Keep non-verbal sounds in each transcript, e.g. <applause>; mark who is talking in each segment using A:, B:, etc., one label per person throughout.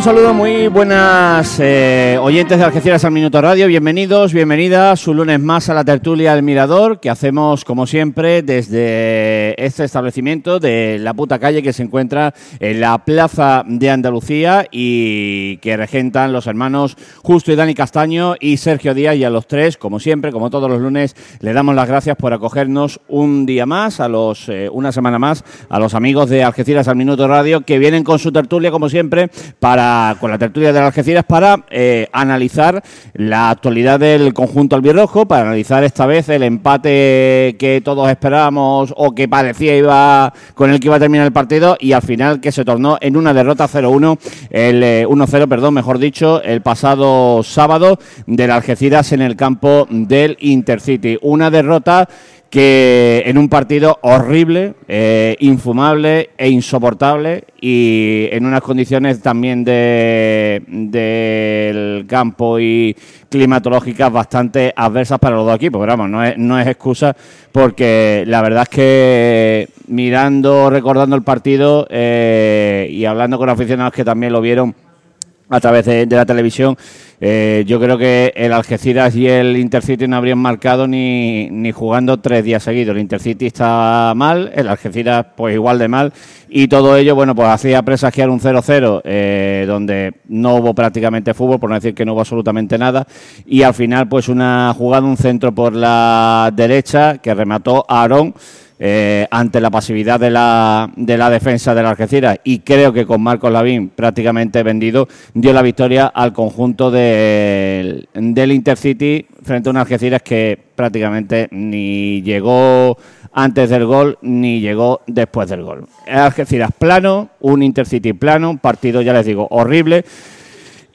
A: Un saludo, muy buenas eh, oyentes de Algeciras al Minuto Radio. Bienvenidos, bienvenidas un lunes más a la tertulia del Mirador que hacemos, como siempre, desde este establecimiento de la puta calle que se encuentra en la Plaza de Andalucía y que regentan los hermanos Justo y Dani Castaño y Sergio Díaz. Y a los tres, como siempre, como todos los lunes, le damos las gracias por acogernos un día más, a los eh, una semana más, a los amigos de Algeciras al Minuto Radio que vienen con su tertulia, como siempre, para, con la tertulia de Algeciras para eh, analizar la actualidad del conjunto albirrojo, para analizar esta vez el empate que todos esperábamos o que parecía iba con el que iba a terminar el partido y al final que se tornó en una derrota 0-1, el 1-0, eh, perdón, mejor dicho, el pasado sábado del Algeciras en el campo del Intercity. Una derrota que en un partido horrible, eh, infumable e insoportable y en unas condiciones también de, del campo y climatológicas bastante adversas para los dos equipos. Vamos, no es, no es excusa porque la verdad es que mirando, recordando el partido eh, y hablando con aficionados que también lo vieron a través de, la televisión. Eh, yo creo que el Algeciras y el Intercity no habrían marcado ni, ni jugando tres días seguidos. El Intercity está mal, el Algeciras pues igual de mal y todo ello, bueno, pues hacía presagiar un 0-0 eh, donde no hubo prácticamente fútbol, por no decir que no hubo absolutamente nada y al final pues una jugada, un centro por la derecha que remató a Aarón eh, ante la pasividad de la, de la defensa del Algeciras y creo que con Marcos Lavín prácticamente vendido dio la victoria al conjunto del Intercity frente a un Algeciras que prácticamente ni llegó antes del gol ni llegó después del gol. Algeciras plano, un Intercity plano, partido ya les digo horrible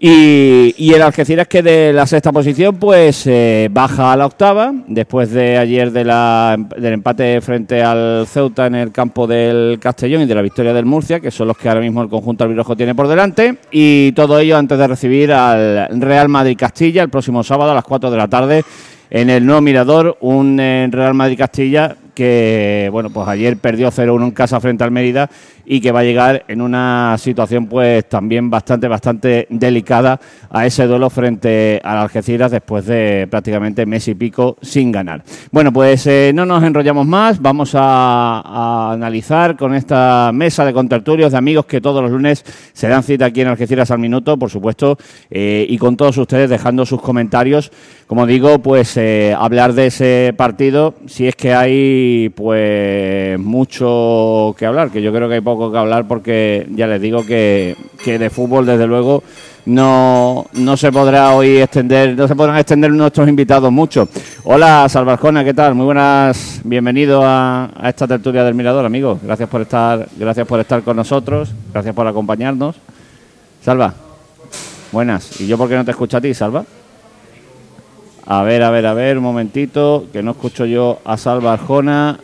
A: y, el Algeciras que de la sexta posición pues eh, baja a la octava después de ayer de la, del empate frente al Ceuta en el campo del Castellón y de la victoria del Murcia, que son los que ahora mismo el conjunto albirrojo tiene por delante. Y todo ello antes de recibir al Real Madrid Castilla el próximo sábado a las 4 de la tarde en el nuevo Mirador, un eh, Real Madrid Castilla que bueno pues ayer perdió 0-1 en casa frente al Mérida y que va a llegar en una situación pues también bastante bastante delicada a ese duelo frente al Algeciras después de prácticamente mes y pico sin ganar. Bueno, pues eh, no nos enrollamos más, vamos a, analizar con esta mesa de contertulios de amigos que todos los lunes se dan cita aquí en Algeciras al minuto, por supuesto, eh, y con todos ustedes dejando sus comentarios, como digo, pues eh, hablar de ese partido, si es que hay pues mucho que hablar, que yo creo que hay poco que hablar porque ya les digo que, que de fútbol desde luego no, no se podrá hoy extender, no se podrán extender nuestros invitados mucho. Hola Salvarjona, ¿qué tal? Muy buenas, bienvenido a, a, esta tertulia del Mirador, amigos. Gracias por estar, gracias por estar con nosotros, gracias por acompañarnos. Salva, buenas. ¿Y yo por qué no te escucho a ti, Salva? A ver, a ver, a ver, un momentito, que no escucho yo a Salva Arjona.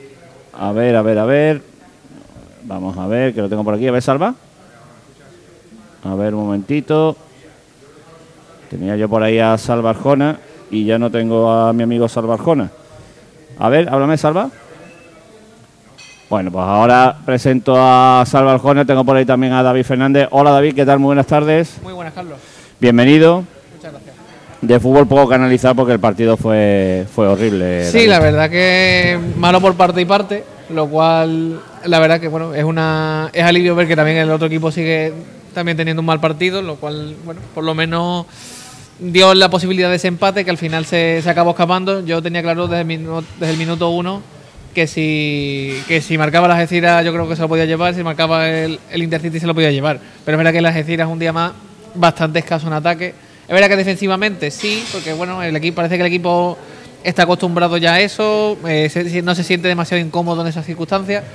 A: A ver, a ver, a ver. Vamos a ver, que lo tengo por aquí. A ver, Salva. A ver, un momentito. Tenía yo por ahí a Salva Arjona y ya no tengo a mi amigo Salva Arjona. A ver, háblame, Salva. Bueno, pues ahora presento a Salva Arjona. Tengo por ahí también a David Fernández. Hola, David, ¿qué tal? Muy buenas tardes.
B: Muy buenas, Carlos.
A: Bienvenido. De fútbol poco canalizado porque el partido fue, fue horrible.
B: Sí, la verdad que malo por parte y parte, lo cual la verdad que bueno, es una es alivio ver que también el otro equipo sigue también teniendo un mal partido, lo cual, bueno, por lo menos dio la posibilidad de ese empate que al final se, se acabó escapando. Yo tenía claro desde el, minuto, desde el minuto uno que si, que si marcaba la Algeciras yo creo que se lo podía llevar, si marcaba el, el Intercity se lo podía llevar. Pero es verdad que la Algeciras un día más bastante escaso en ataque es verdad que defensivamente sí, porque bueno, el equipo parece que el equipo está acostumbrado ya a eso, eh, no se siente demasiado incómodo en esas circunstancias.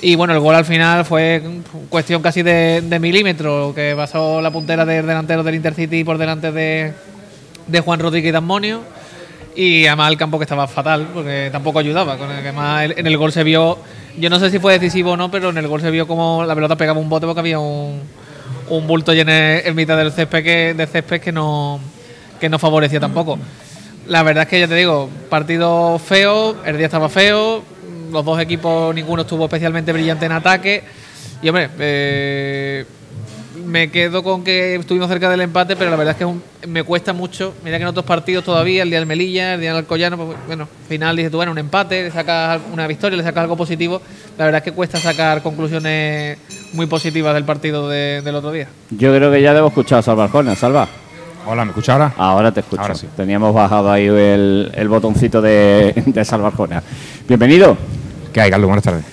B: Y bueno, el gol al final fue cuestión casi de, milímetro, que pasó la puntera del delantero del Intercity por delante de, Juan Rodríguez y Damonio. Y además el campo que estaba fatal, porque tampoco ayudaba. Con el en el gol se vio, yo no sé si fue decisivo o no, pero en el gol se vio como la pelota pegaba un bote porque había un, un bulto lleno en mitad del césped que, de césped que no, que no favorecía tampoco. La verdad es que ya te digo, partido feo, el día estaba feo, los dos equipos ninguno estuvo especialmente brillante en ataque. Y hombre, eh, me quedo con que estuvimos cerca del empate, pero la verdad es que me cuesta mucho. Mira que en otros partidos todavía, el día del Melilla, el día del Alcoyano, pues, bueno, final dices tú, bueno, un empate, le sacas una victoria, le sacas algo positivo. La verdad es que cuesta sacar conclusiones muy positivas del partido del otro día.
A: Yo creo que ya debo escuchar a Salva Arjona. Salva.
C: Hola, ¿me escucha ahora?
A: Ahora te escucho. Teníamos bajado ahí el, botoncito de, de Salva Arjona. Bienvenido.
C: ¿Qué hay, Carlos? Buenas tardes.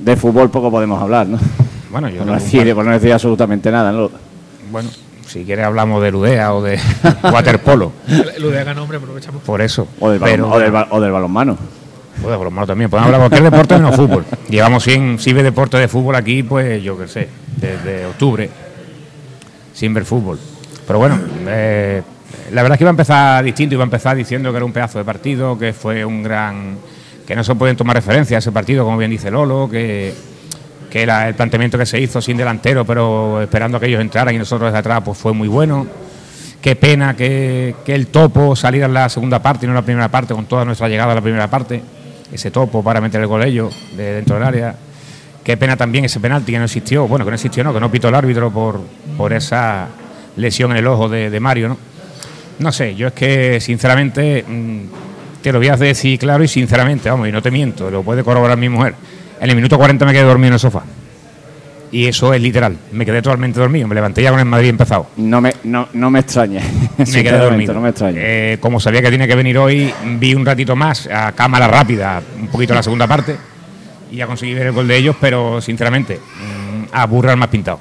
A: De fútbol poco podemos hablar, ¿no?
C: Bueno, yo
A: no, decir, no decir absolutamente nada, ¿no?
C: Bueno, si quieres hablamos de Ludea o de <laughs> waterpolo.
B: Ludea gana nombre, aprovechamos.
C: Por eso.
A: O del, o del, o del balonmano.
C: O del balonmano también. Podemos hablar de cualquier deporte menos fútbol. Llevamos 100, si ve deporte de fútbol aquí, pues yo qué sé, desde octubre, sin ver fútbol. Pero bueno, eh, la verdad es que iba a empezar distinto, iba a empezar diciendo que era un pedazo de partido, que fue un gran... que no se pueden tomar referencia a ese partido, como bien dice Lolo, que que el planteamiento que se hizo sin delantero, pero esperando a que ellos entraran y nosotros desde atrás, pues fue muy bueno. Qué pena que, el topo saliera en la segunda parte y no en la primera parte, con toda nuestra llegada a la primera parte. Ese topo para meter el gol ellos de dentro del área. Qué pena también ese penalti que no existió. Bueno, que no existió, no, que no pitó el árbitro por, por esa lesión en el ojo de, Mario, ¿no? No sé, yo es que sinceramente mm, te lo voy a decir claro y sinceramente, vamos, y no te miento, lo puede corroborar mi mujer en el minuto 40 me quedé dormido en el sofá. Y eso es literal. Me quedé totalmente dormido. Me levanté ya con el Madrid empezado.
A: No me, no, me extraña. <laughs>
C: me quedé dormido. No me extraña. Eh, como sabía que tiene que venir hoy, vi un ratito más a cámara rápida, un poquito la segunda parte. Y ya conseguí ver el gol de ellos, pero sinceramente, mm, a burrar más pintado.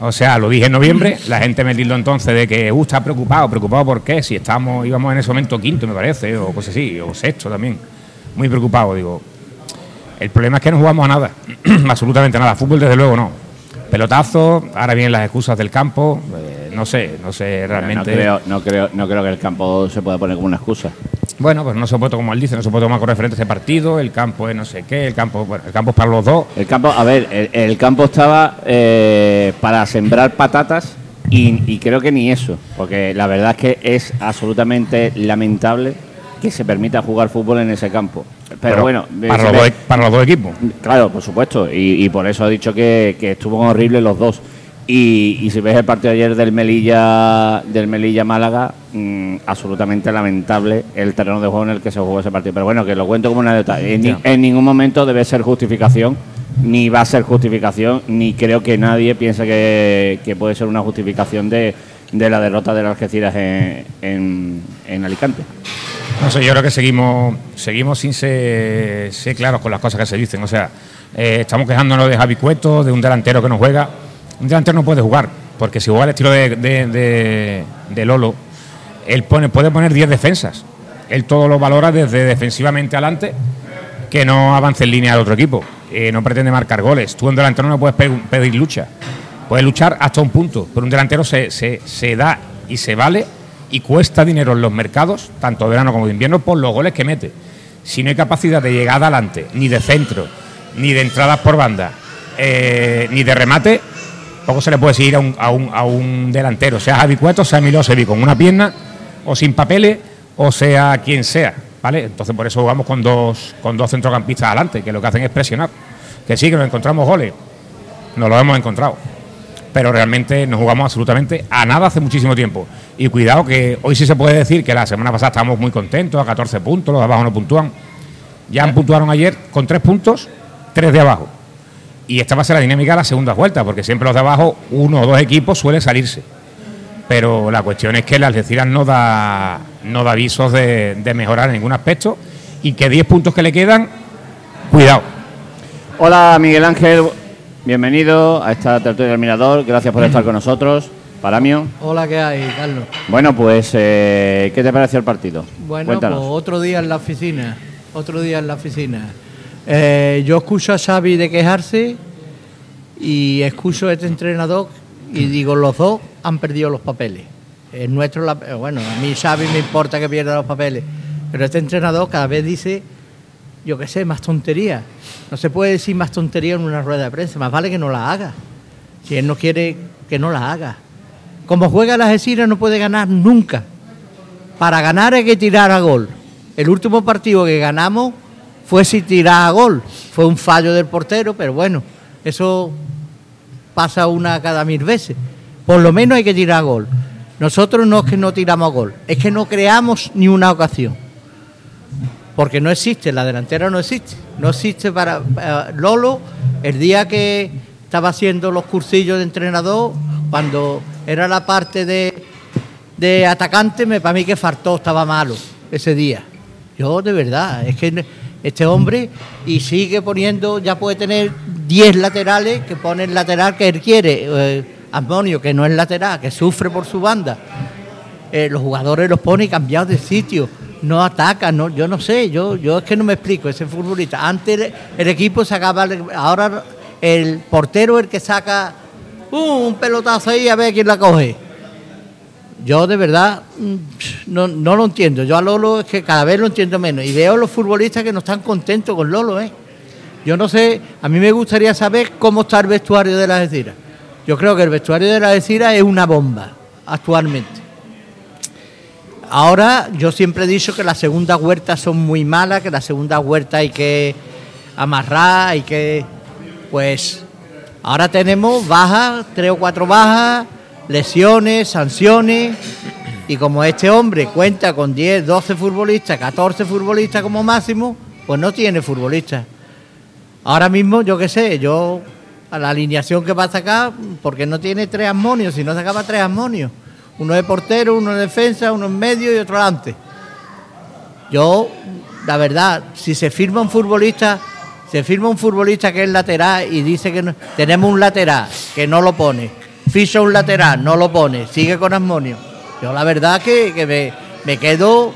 C: O sea, lo dije en noviembre, <laughs> la gente me dijo entonces de que uh, está preocupado, preocupado por qué, si estamos, íbamos en ese momento quinto, me parece, o cosas así, o sexto también. Muy preocupado, digo, el problema es que no jugamos a nada, <clears throat> absolutamente nada. Fútbol, desde luego, no. Pelotazo, ahora vienen las excusas del campo. Eh, no sé, no sé realmente.
A: No creo, no, creo, no creo que el campo se pueda poner como una excusa.
C: Bueno, pues no se puede, como él dice, no se puede tomar con referente ese partido. El campo es no sé qué, el campo, bueno, el campo es para los dos.
A: El campo, a ver, el, campo estaba eh, para sembrar patatas y, y creo que ni eso, porque la verdad es que es absolutamente lamentable que se permita jugar fútbol en ese campo. Pero, bueno,
C: para los, dos, e-, para los, dos, equipos.
A: Claro, por supuesto, y, por eso ha dicho que, que estuvo horribles los dos. Y, si ves el partido de ayer del Melilla del Melilla Málaga, mm, absolutamente lamentable el terreno de juego en el que se jugó ese partido. Pero bueno, que lo cuento como una anécdota. En, ningún momento debe ser justificación, ni va a ser justificación, ni creo que nadie piense que, puede ser una justificación de, la derrota de las Algeciras en, en Alicante.
C: No sé, yo creo que seguimos, seguimos sin ser, claros con las cosas que se dicen. O sea, eh, estamos quejándonos de Javi Cueto, de un delantero que no juega. Un delantero no puede jugar, porque si juega el estilo de, Lolo, él pone, puede poner 10 defensas. Él todo lo valora desde defensivamente adelante, que no avance en línea al otro equipo. Eh, no pretende marcar goles. Tú un delantero no puedes pedir lucha. Puedes luchar hasta un punto, pero un delantero se, se da y se vale y cuesta dinero en los mercados, tanto de verano como de invierno, por los goles que mete. Si no hay capacidad de llegar adelante, ni de centro, ni de entradas por banda, eh, ni de remate, poco se le puede seguir a un, a un, a un delantero, sea Javi Cueto, sea Milosevic, con una pierna, o sin papeles, o sea quien sea. ¿vale? Entonces por eso jugamos con dos, con dos centrocampistas adelante, que lo que hacen es presionar. Que sí, que nos encontramos goles, no lo hemos encontrado pero realmente no jugamos absolutamente a nada hace muchísimo tiempo. Y cuidado que hoy sí se puede decir que la semana pasada estábamos muy contentos, a 14 puntos, los de abajo no puntúan. Ya han puntuaron ayer con 3 puntos, 3 de abajo. Y esta va a ser la dinámica de la segunda vuelta, porque siempre los de abajo, uno o dos equipos suele salirse. Pero la cuestión es que el Algeciras no da, no da avisos de, de mejorar en ningún aspecto y que 10 puntos que le quedan, cuidado.
A: Hola Miguel Ángel, Bienvenido a esta tertulia del Mirador, gracias por estar con nosotros. Paramio.
D: Hola, ¿qué hay, Carlos?
A: Bueno, pues, eh, ¿qué te pareció el partido?
D: Bueno, pues otro día en la oficina, otro día en la oficina. Eh, yo escucho a Xavi de quejarse y escucho a este entrenador y digo, los dos han perdido los papeles. Es nuestro, bueno, a mí Xavi me importa que pierda los papeles, pero este entrenador cada vez dice yo qué sé, más tontería. No se puede decir más tontería en una rueda de prensa, más vale que no la haga. Si él no quiere que no la haga. Como juega la Algeciras no puede ganar nunca. Para ganar hay que tirar a gol. El último partido que ganamos fue sin tirar a gol. Fue un fallo del portero, pero bueno, eso pasa una cada mil veces. Por lo menos hay que tirar gol. Nosotros no es que no tiramos gol, es que no creamos ni una ocasión. Porque no existe, la delantera no existe. No existe para eh, Lolo, el día que estaba haciendo los cursillos de entrenador, cuando era la parte de, de atacante, me, para mí que faltó, estaba malo ese día. Yo, de verdad, es que este hombre y sigue poniendo, ya puede tener 10 laterales que pone el lateral que él quiere. Eh, que no es lateral, que sufre por su banda. Eh, los jugadores los pone cambiados de sitio, no atacan, no, yo no sé, yo, yo es que no me explico, ese futbolista. Antes el, equipo sacaba, ahora el portero es el que saca uh, un pelotazo ahí a ver quién la coge. Yo de verdad mm, no, no lo entiendo. Yo a Lolo es que cada vez lo entiendo menos. Y veo a los futbolistas que no están contentos con Lolo, ¿eh? Yo no sé, a mí me gustaría saber cómo está el vestuario de la Algeciras. Yo creo que el vestuario de la Algeciras es una bomba actualmente. Ahora yo siempre he dicho que las segundas huertas son muy malas, que las segundas huertas hay que amarrar, hay que... Pues ahora tenemos bajas, tres o cuatro bajas, lesiones, sanciones, y como este hombre cuenta con 10, 12 futbolistas, 14 futbolistas como máximo, pues no tiene futbolistas. Ahora mismo, yo qué sé, yo a la alineación que pasa acá, porque no tiene tres armonios, si no sacaba tres armonios. Uno de portero, uno de defensa, uno en medio y otro delante. Yo, la verdad, si se firma un futbolista, se firma un futbolista que es lateral y dice que no- tenemos un lateral que no lo pone, ficha un lateral, no lo pone, sigue con armonio. Yo la verdad que, que me, me quedo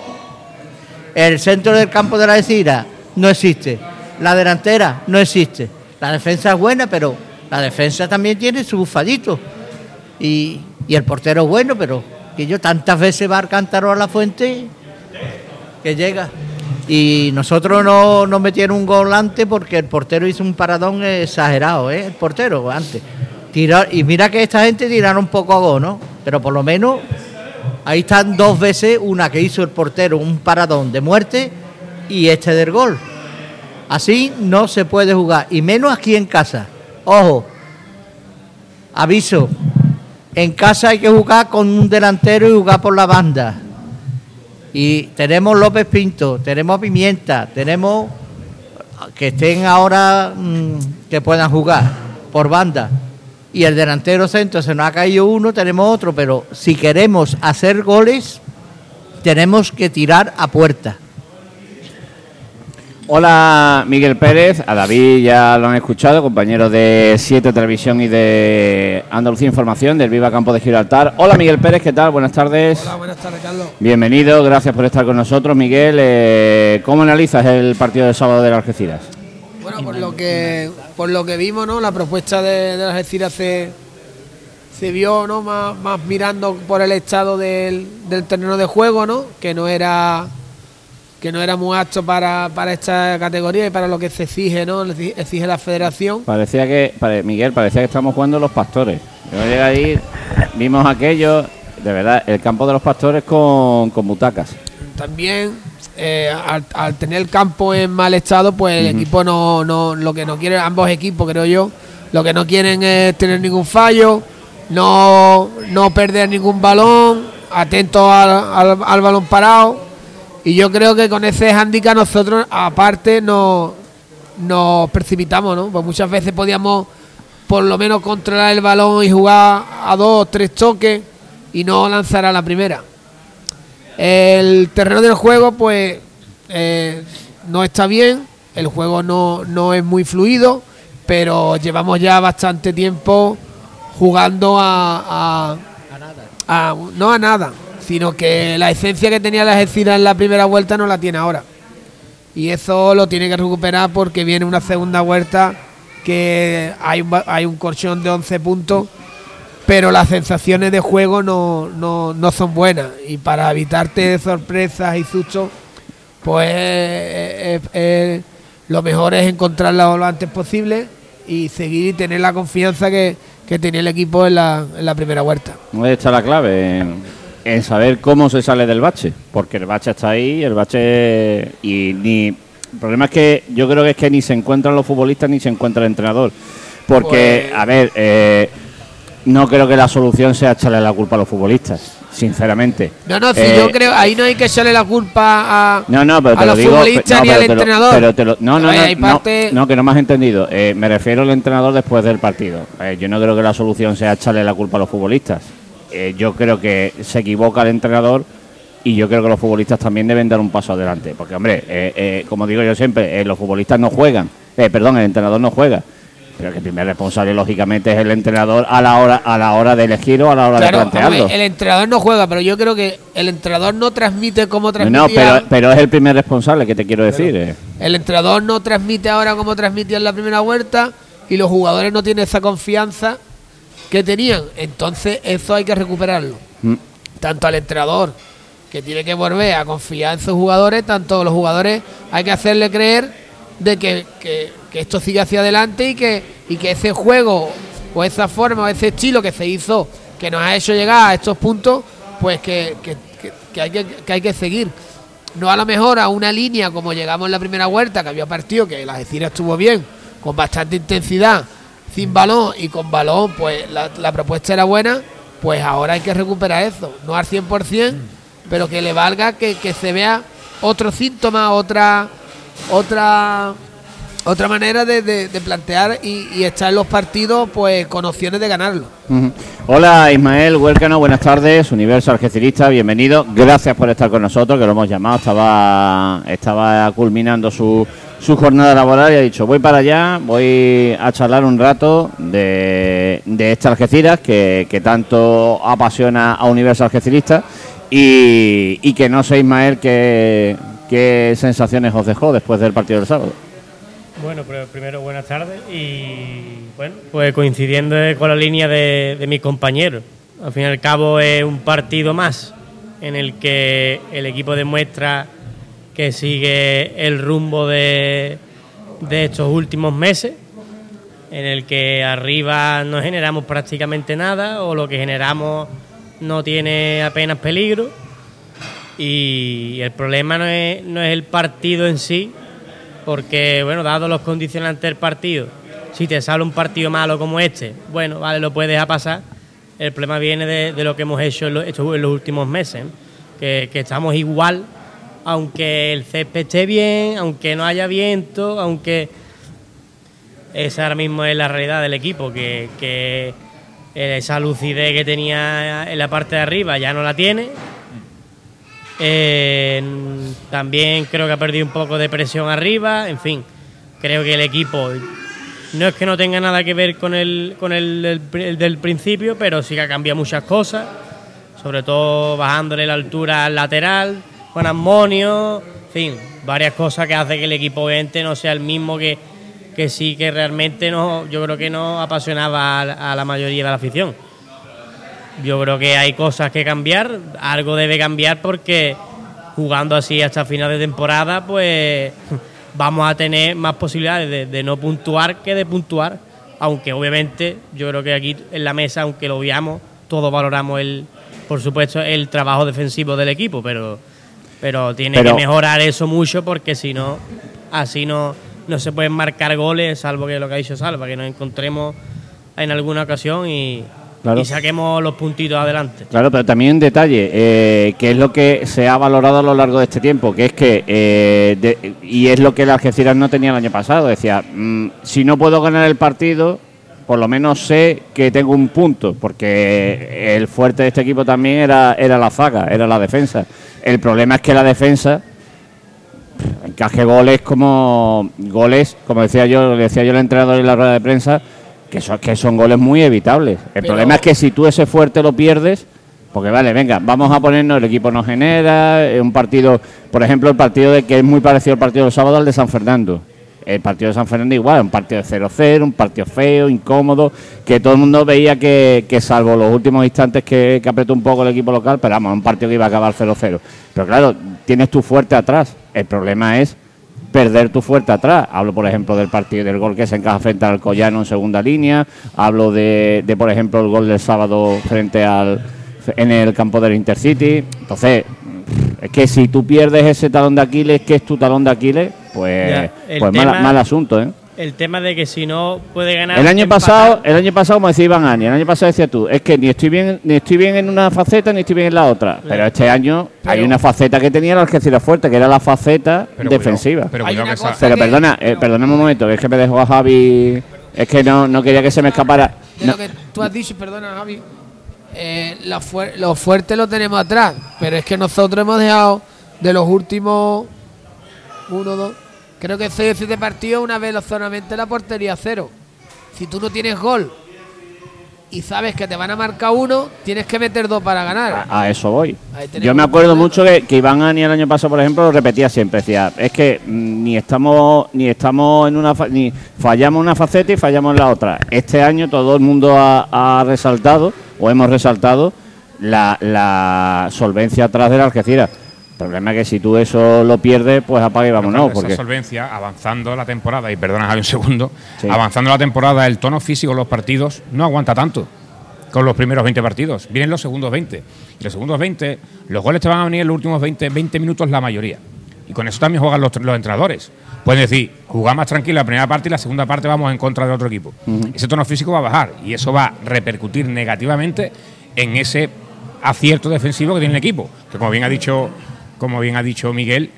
D: el centro del campo de la Desira no existe. La delantera no existe. La defensa es buena, pero la defensa también tiene sus fallitos. Y, y el portero es bueno, pero que yo tantas veces va a Alcántaro a la fuente que llega. Y nosotros no nos metieron un gol antes porque el portero hizo un paradón exagerado, ¿eh? El portero antes. Tirar, y mira que esta gente tiraron un poco a gol, ¿no? Pero por lo menos ahí están dos veces, una que hizo el portero un paradón de muerte y este del gol. Así no se puede jugar, y menos aquí en casa. Ojo, aviso, en casa hay que jugar con un delantero y jugar por la banda. Y tenemos López Pinto, tenemos Pimienta, tenemos que estén ahora mm, que puedan jugar por banda. Y el delantero centro se nos ha caído uno, tenemos otro, pero si queremos hacer goles, tenemos que tirar a puerta.
A: Hola Miguel Pérez, a David ya lo han escuchado, compañero de Siete Televisión y de Andalucía Información del Viva Campo de Gibraltar. Hola Miguel Pérez, ¿qué tal? Buenas tardes.
E: Hola, buenas tardes, Carlos.
A: Bienvenido, gracias por estar con nosotros. Miguel, eh, ¿cómo analizas el partido de sábado de las Algeciras?
E: Bueno, por lo que por lo que vimos, ¿no? La propuesta de, de las Algeciras se, se vio, ¿no? Más, más mirando por el estado del, del terreno de juego, ¿no? Que no era que no era muy apto para, para esta categoría y para lo que se exige, ¿no? Exige la federación.
A: Parecía que, pare- Miguel, parecía que estamos jugando los pastores. Yo llegué ahí, vimos aquello, de verdad, el campo de los pastores con, con butacas.
E: También, eh, al, al tener el campo en mal estado, pues el equipo no, no, lo que no quiere, ambos equipos creo yo, lo que no quieren es tener ningún fallo, no, no perder ningún balón, atentos al, al- al balón parado. Y yo creo que con ese handicap nosotros, aparte, nos, nos precipitamos, ¿no? Pues muchas veces podíamos por lo menos controlar el balón y jugar a dos, tres toques y no lanzar a la primera. El terreno del juego, pues, eh, no está bien. El juego no, no es muy fluido, pero llevamos ya bastante tiempo jugando a, a- a- no a nada, sino que la esencia que tenía la Algeciras en la primera vuelta no la tiene ahora. Y eso lo tiene que recuperar porque viene una segunda vuelta que hay un, hay un colchón de 11 puntos pero las sensaciones de juego no, no, no son buenas. Y para evitarte sorpresas y sustos, pues eh, eh, eh, lo mejor es encontrarla lo antes posible y seguir y tener la confianza que, que tenía el equipo en la, en la primera vuelta.
A: ¿Dónde está la clave? En, saber cómo se sale del bache. Porque el bache está ahí, el bache. Y ni. El problema es que yo creo que es que ni se encuentran los futbolistas ni se encuentra el entrenador. Porque,
E: Pues-
A: a ver, eh, no creo que la solución sea echarle la culpa a los futbolistas, sinceramente.
E: No, no, sí,
A: Eh,
E: yo creo, ahí no hay que echarle la culpa a,
A: No, no, pero
E: a
A: lo
E: los
A: digo.
E: futbolistas
A: no,
E: ni
A: pero
E: al
A: te lo-
E: entrenador.
A: pero te lo- no, no,
E: hay
A: no,
E: parte-
A: no, que no me has entendido. Eh, me refiero al entrenador después del partido. Eh, yo no creo que la solución sea echarle la culpa a los futbolistas. Eh, yo creo que se equivoca el entrenador y yo creo que los futbolistas también deben dar un paso adelante. Porque, hombre, eh, eh, como digo yo siempre, eh, los futbolistas no juegan. Eh, perdón, el entrenador no juega. Pero que el primer responsable, lógicamente, es el entrenador a la hora, a la hora de elegir o a la hora
E: Claro,
A: de plantearlo.
E: hombre, el entrenador no juega, pero yo creo que el entrenador no transmite como transmitía.
A: no, pero, pero es el primer responsable que te quiero decir. eh.
E: El entrenador no transmite ahora como transmitía en la primera vuelta y los jugadores no tienen esa confianza que tenían. Entonces, eso hay que recuperarlo.
A: Mm.
E: Tanto al entrenador, que tiene que volver a confiar en sus jugadores, tanto los jugadores hay que hacerle creer de que, que- que esto sigue hacia adelante y que, y que ese juego o esa forma o ese estilo que se hizo, que nos ha hecho llegar a estos puntos, pues que, que- que- que hay, que, que hay que seguir. No a lo mejor a una línea como llegamos en la primera vuelta, que había partido, que la Algeciras estuvo bien, con bastante intensidad, sin balón y con balón, pues la, la propuesta era buena, pues ahora hay que recuperar eso. No al 100%, pero que le valga que, que se vea otro síntoma, otra otra otra manera de, de- de plantear y, y estar en los partidos pues con opciones de ganarlo.
A: Hola Ismael Huércano, buenas tardes, Universo Algecirista, bienvenido. Gracias por estar con nosotros, que lo hemos llamado, estaba, estaba culminando su, su jornada laboral y ha dicho, voy para allá, voy a charlar un rato de, de este Algeciras que, que tanto apasiona a Universo Algecirista y, y que no sé Ismael qué, qué sensaciones os dejó después del partido del sábado.
F: Bueno, primero buenas tardes y bueno, pues coincidiendo con la línea de, de mis compañeros. Al fin y al cabo es un partido más en el que el equipo demuestra que sigue el rumbo de, de estos últimos meses, en el que arriba no generamos prácticamente nada o lo que generamos no tiene apenas peligro. Y el problema no es, no es el partido en sí, porque, bueno, dado los condicionantes del partido, si te sale un partido malo como este, bueno, vale, lo puedes dejar pasar. El problema viene de, de lo que hemos hecho en, lo- hecho en los últimos meses, ¿eh? que, que estamos igual, aunque el césped esté bien, aunque no haya viento, aunque esa ahora mismo es la realidad del equipo, que, esa lucidez que tenía en la parte de arriba ya no la tiene. Eh, también creo que ha perdido un poco de presión arriba. En fin, creo que el equipo no es que no tenga nada que ver con el, con el, el del principio, pero sí que ha cambiado muchas cosas. Sobre todo bajándole la altura al lateral, con Amonio. En fin, varias cosas que hace que el equipo obviamente no sea el mismo que, que sí que realmente no, yo creo que no apasionaba a la- mayoría de la afición. Yo creo que hay cosas que cambiar, algo debe cambiar porque jugando así hasta final de temporada, pues <laughs> vamos a tener más posibilidades de, de no puntuar que de puntuar. Aunque obviamente yo creo que aquí en la mesa, aunque lo veamos, todos valoramos el, por supuesto, el trabajo defensivo del equipo, pero, pero tiene
A: Pero-
F: que mejorar eso mucho porque si no, así no, no se pueden marcar goles, salvo que lo que ha dicho Salva, que nos encontremos en alguna ocasión y,
A: Claro.
F: y saquemos los puntitos adelante.
A: Claro, pero también un detalle, eh, que es lo que se ha valorado a lo largo de este tiempo, que es que, eh, de- y es lo que el Algeciras no tenía el año pasado, decía, mm, si no puedo ganar el partido, por lo menos sé que tengo un punto, porque el fuerte de este equipo también era, era la zaga, era la defensa. El problema es que la defensa encaje goles como goles, como decía yo, le decía yo al entrenador en la rueda de prensa, que son, que son goles muy evitables. El
E: Pero-
A: problema es que si tú ese fuerte lo pierdes, porque vale, venga, vamos a ponernos, el equipo nos genera, eh, un partido, por ejemplo, el partido de que es muy parecido al partido del sábado al de San Fernando. El partido de San Fernando igual, un partido de 0-0, un partido feo, incómodo, que todo el mundo veía que, que salvo los últimos instantes que, apretó un poco el equipo local, pero vamos, un partido que iba a acabar 0-0. Pero claro, tienes tu fuerte atrás. El problema es perder tu fuerte atrás. Hablo, por ejemplo, del partido del gol que se encaja frente al Collano en segunda línea. Hablo de, de, por ejemplo, el gol del sábado frente al en el campo del Intercity. Entonces, es que si tú pierdes ese talón de Aquiles, que es tu talón de Aquiles, pues,
F: Ya, el
A: pues mal,
F: tema-
A: mal asunto, ¿eh?
F: el tema de que si no puede ganar.
A: El año
F: empatar.
A: pasado, el año pasado, como decía Iván Ani, el año pasado decía tú, es que ni estoy bien, ni estoy bien en una faceta ni estoy bien en la otra. Pero este año hay una faceta que tenía la Algeciras fuerte, que era la faceta
C: Pero
A: defensiva.
C: cuidado, pero que
A: Pero perdona, eh, perdóname un momento, que es que me dejó a Javi. Es que no, no quería que se me escapara.
E: De
A: No,
E: lo que tú has dicho, perdona Javi, eh, lo fuerte lo tenemos atrás, pero es que nosotros hemos dejado de los últimos uno, dos, creo que seis o siete partidos una vez solamente la portería cero. Si tú no tienes gol y sabes que te van a marcar uno, tienes que meter dos para ganar.
A: a, a eso voy. Yo me acuerdo mucho que, que Iván Ani el año pasado, por ejemplo, lo repetía siempre. Decía, es que mm, ni estamos ni estamos en una fa- ni fallamos una faceta y fallamos en la otra. Este año todo el mundo ha, ha resaltado o hemos resaltado la, la solvencia atrás de la Algeciras. El problema es que si tú eso lo pierdes, pues apaga y vámonos.
C: claro, esa
A: Porque
C: solvencia, avanzando la temporada, y perdona Javi un segundo,
A: Sí.
C: avanzando la temporada, el tono físico de los partidos no aguanta tanto con los primeros 20 partidos. Vienen los segundos 20. Y los segundos 20, los goles te van a venir en los últimos 20, 20 minutos la mayoría. Y con eso también juegan los, los entrenadores. Pueden decir, jugar más tranquilo la primera parte y la segunda parte vamos en contra del otro equipo. Ese tono físico va a bajar y eso va a repercutir negativamente en ese acierto defensivo que tiene el equipo. Que como bien ha dicho, como bien ha dicho Miguel,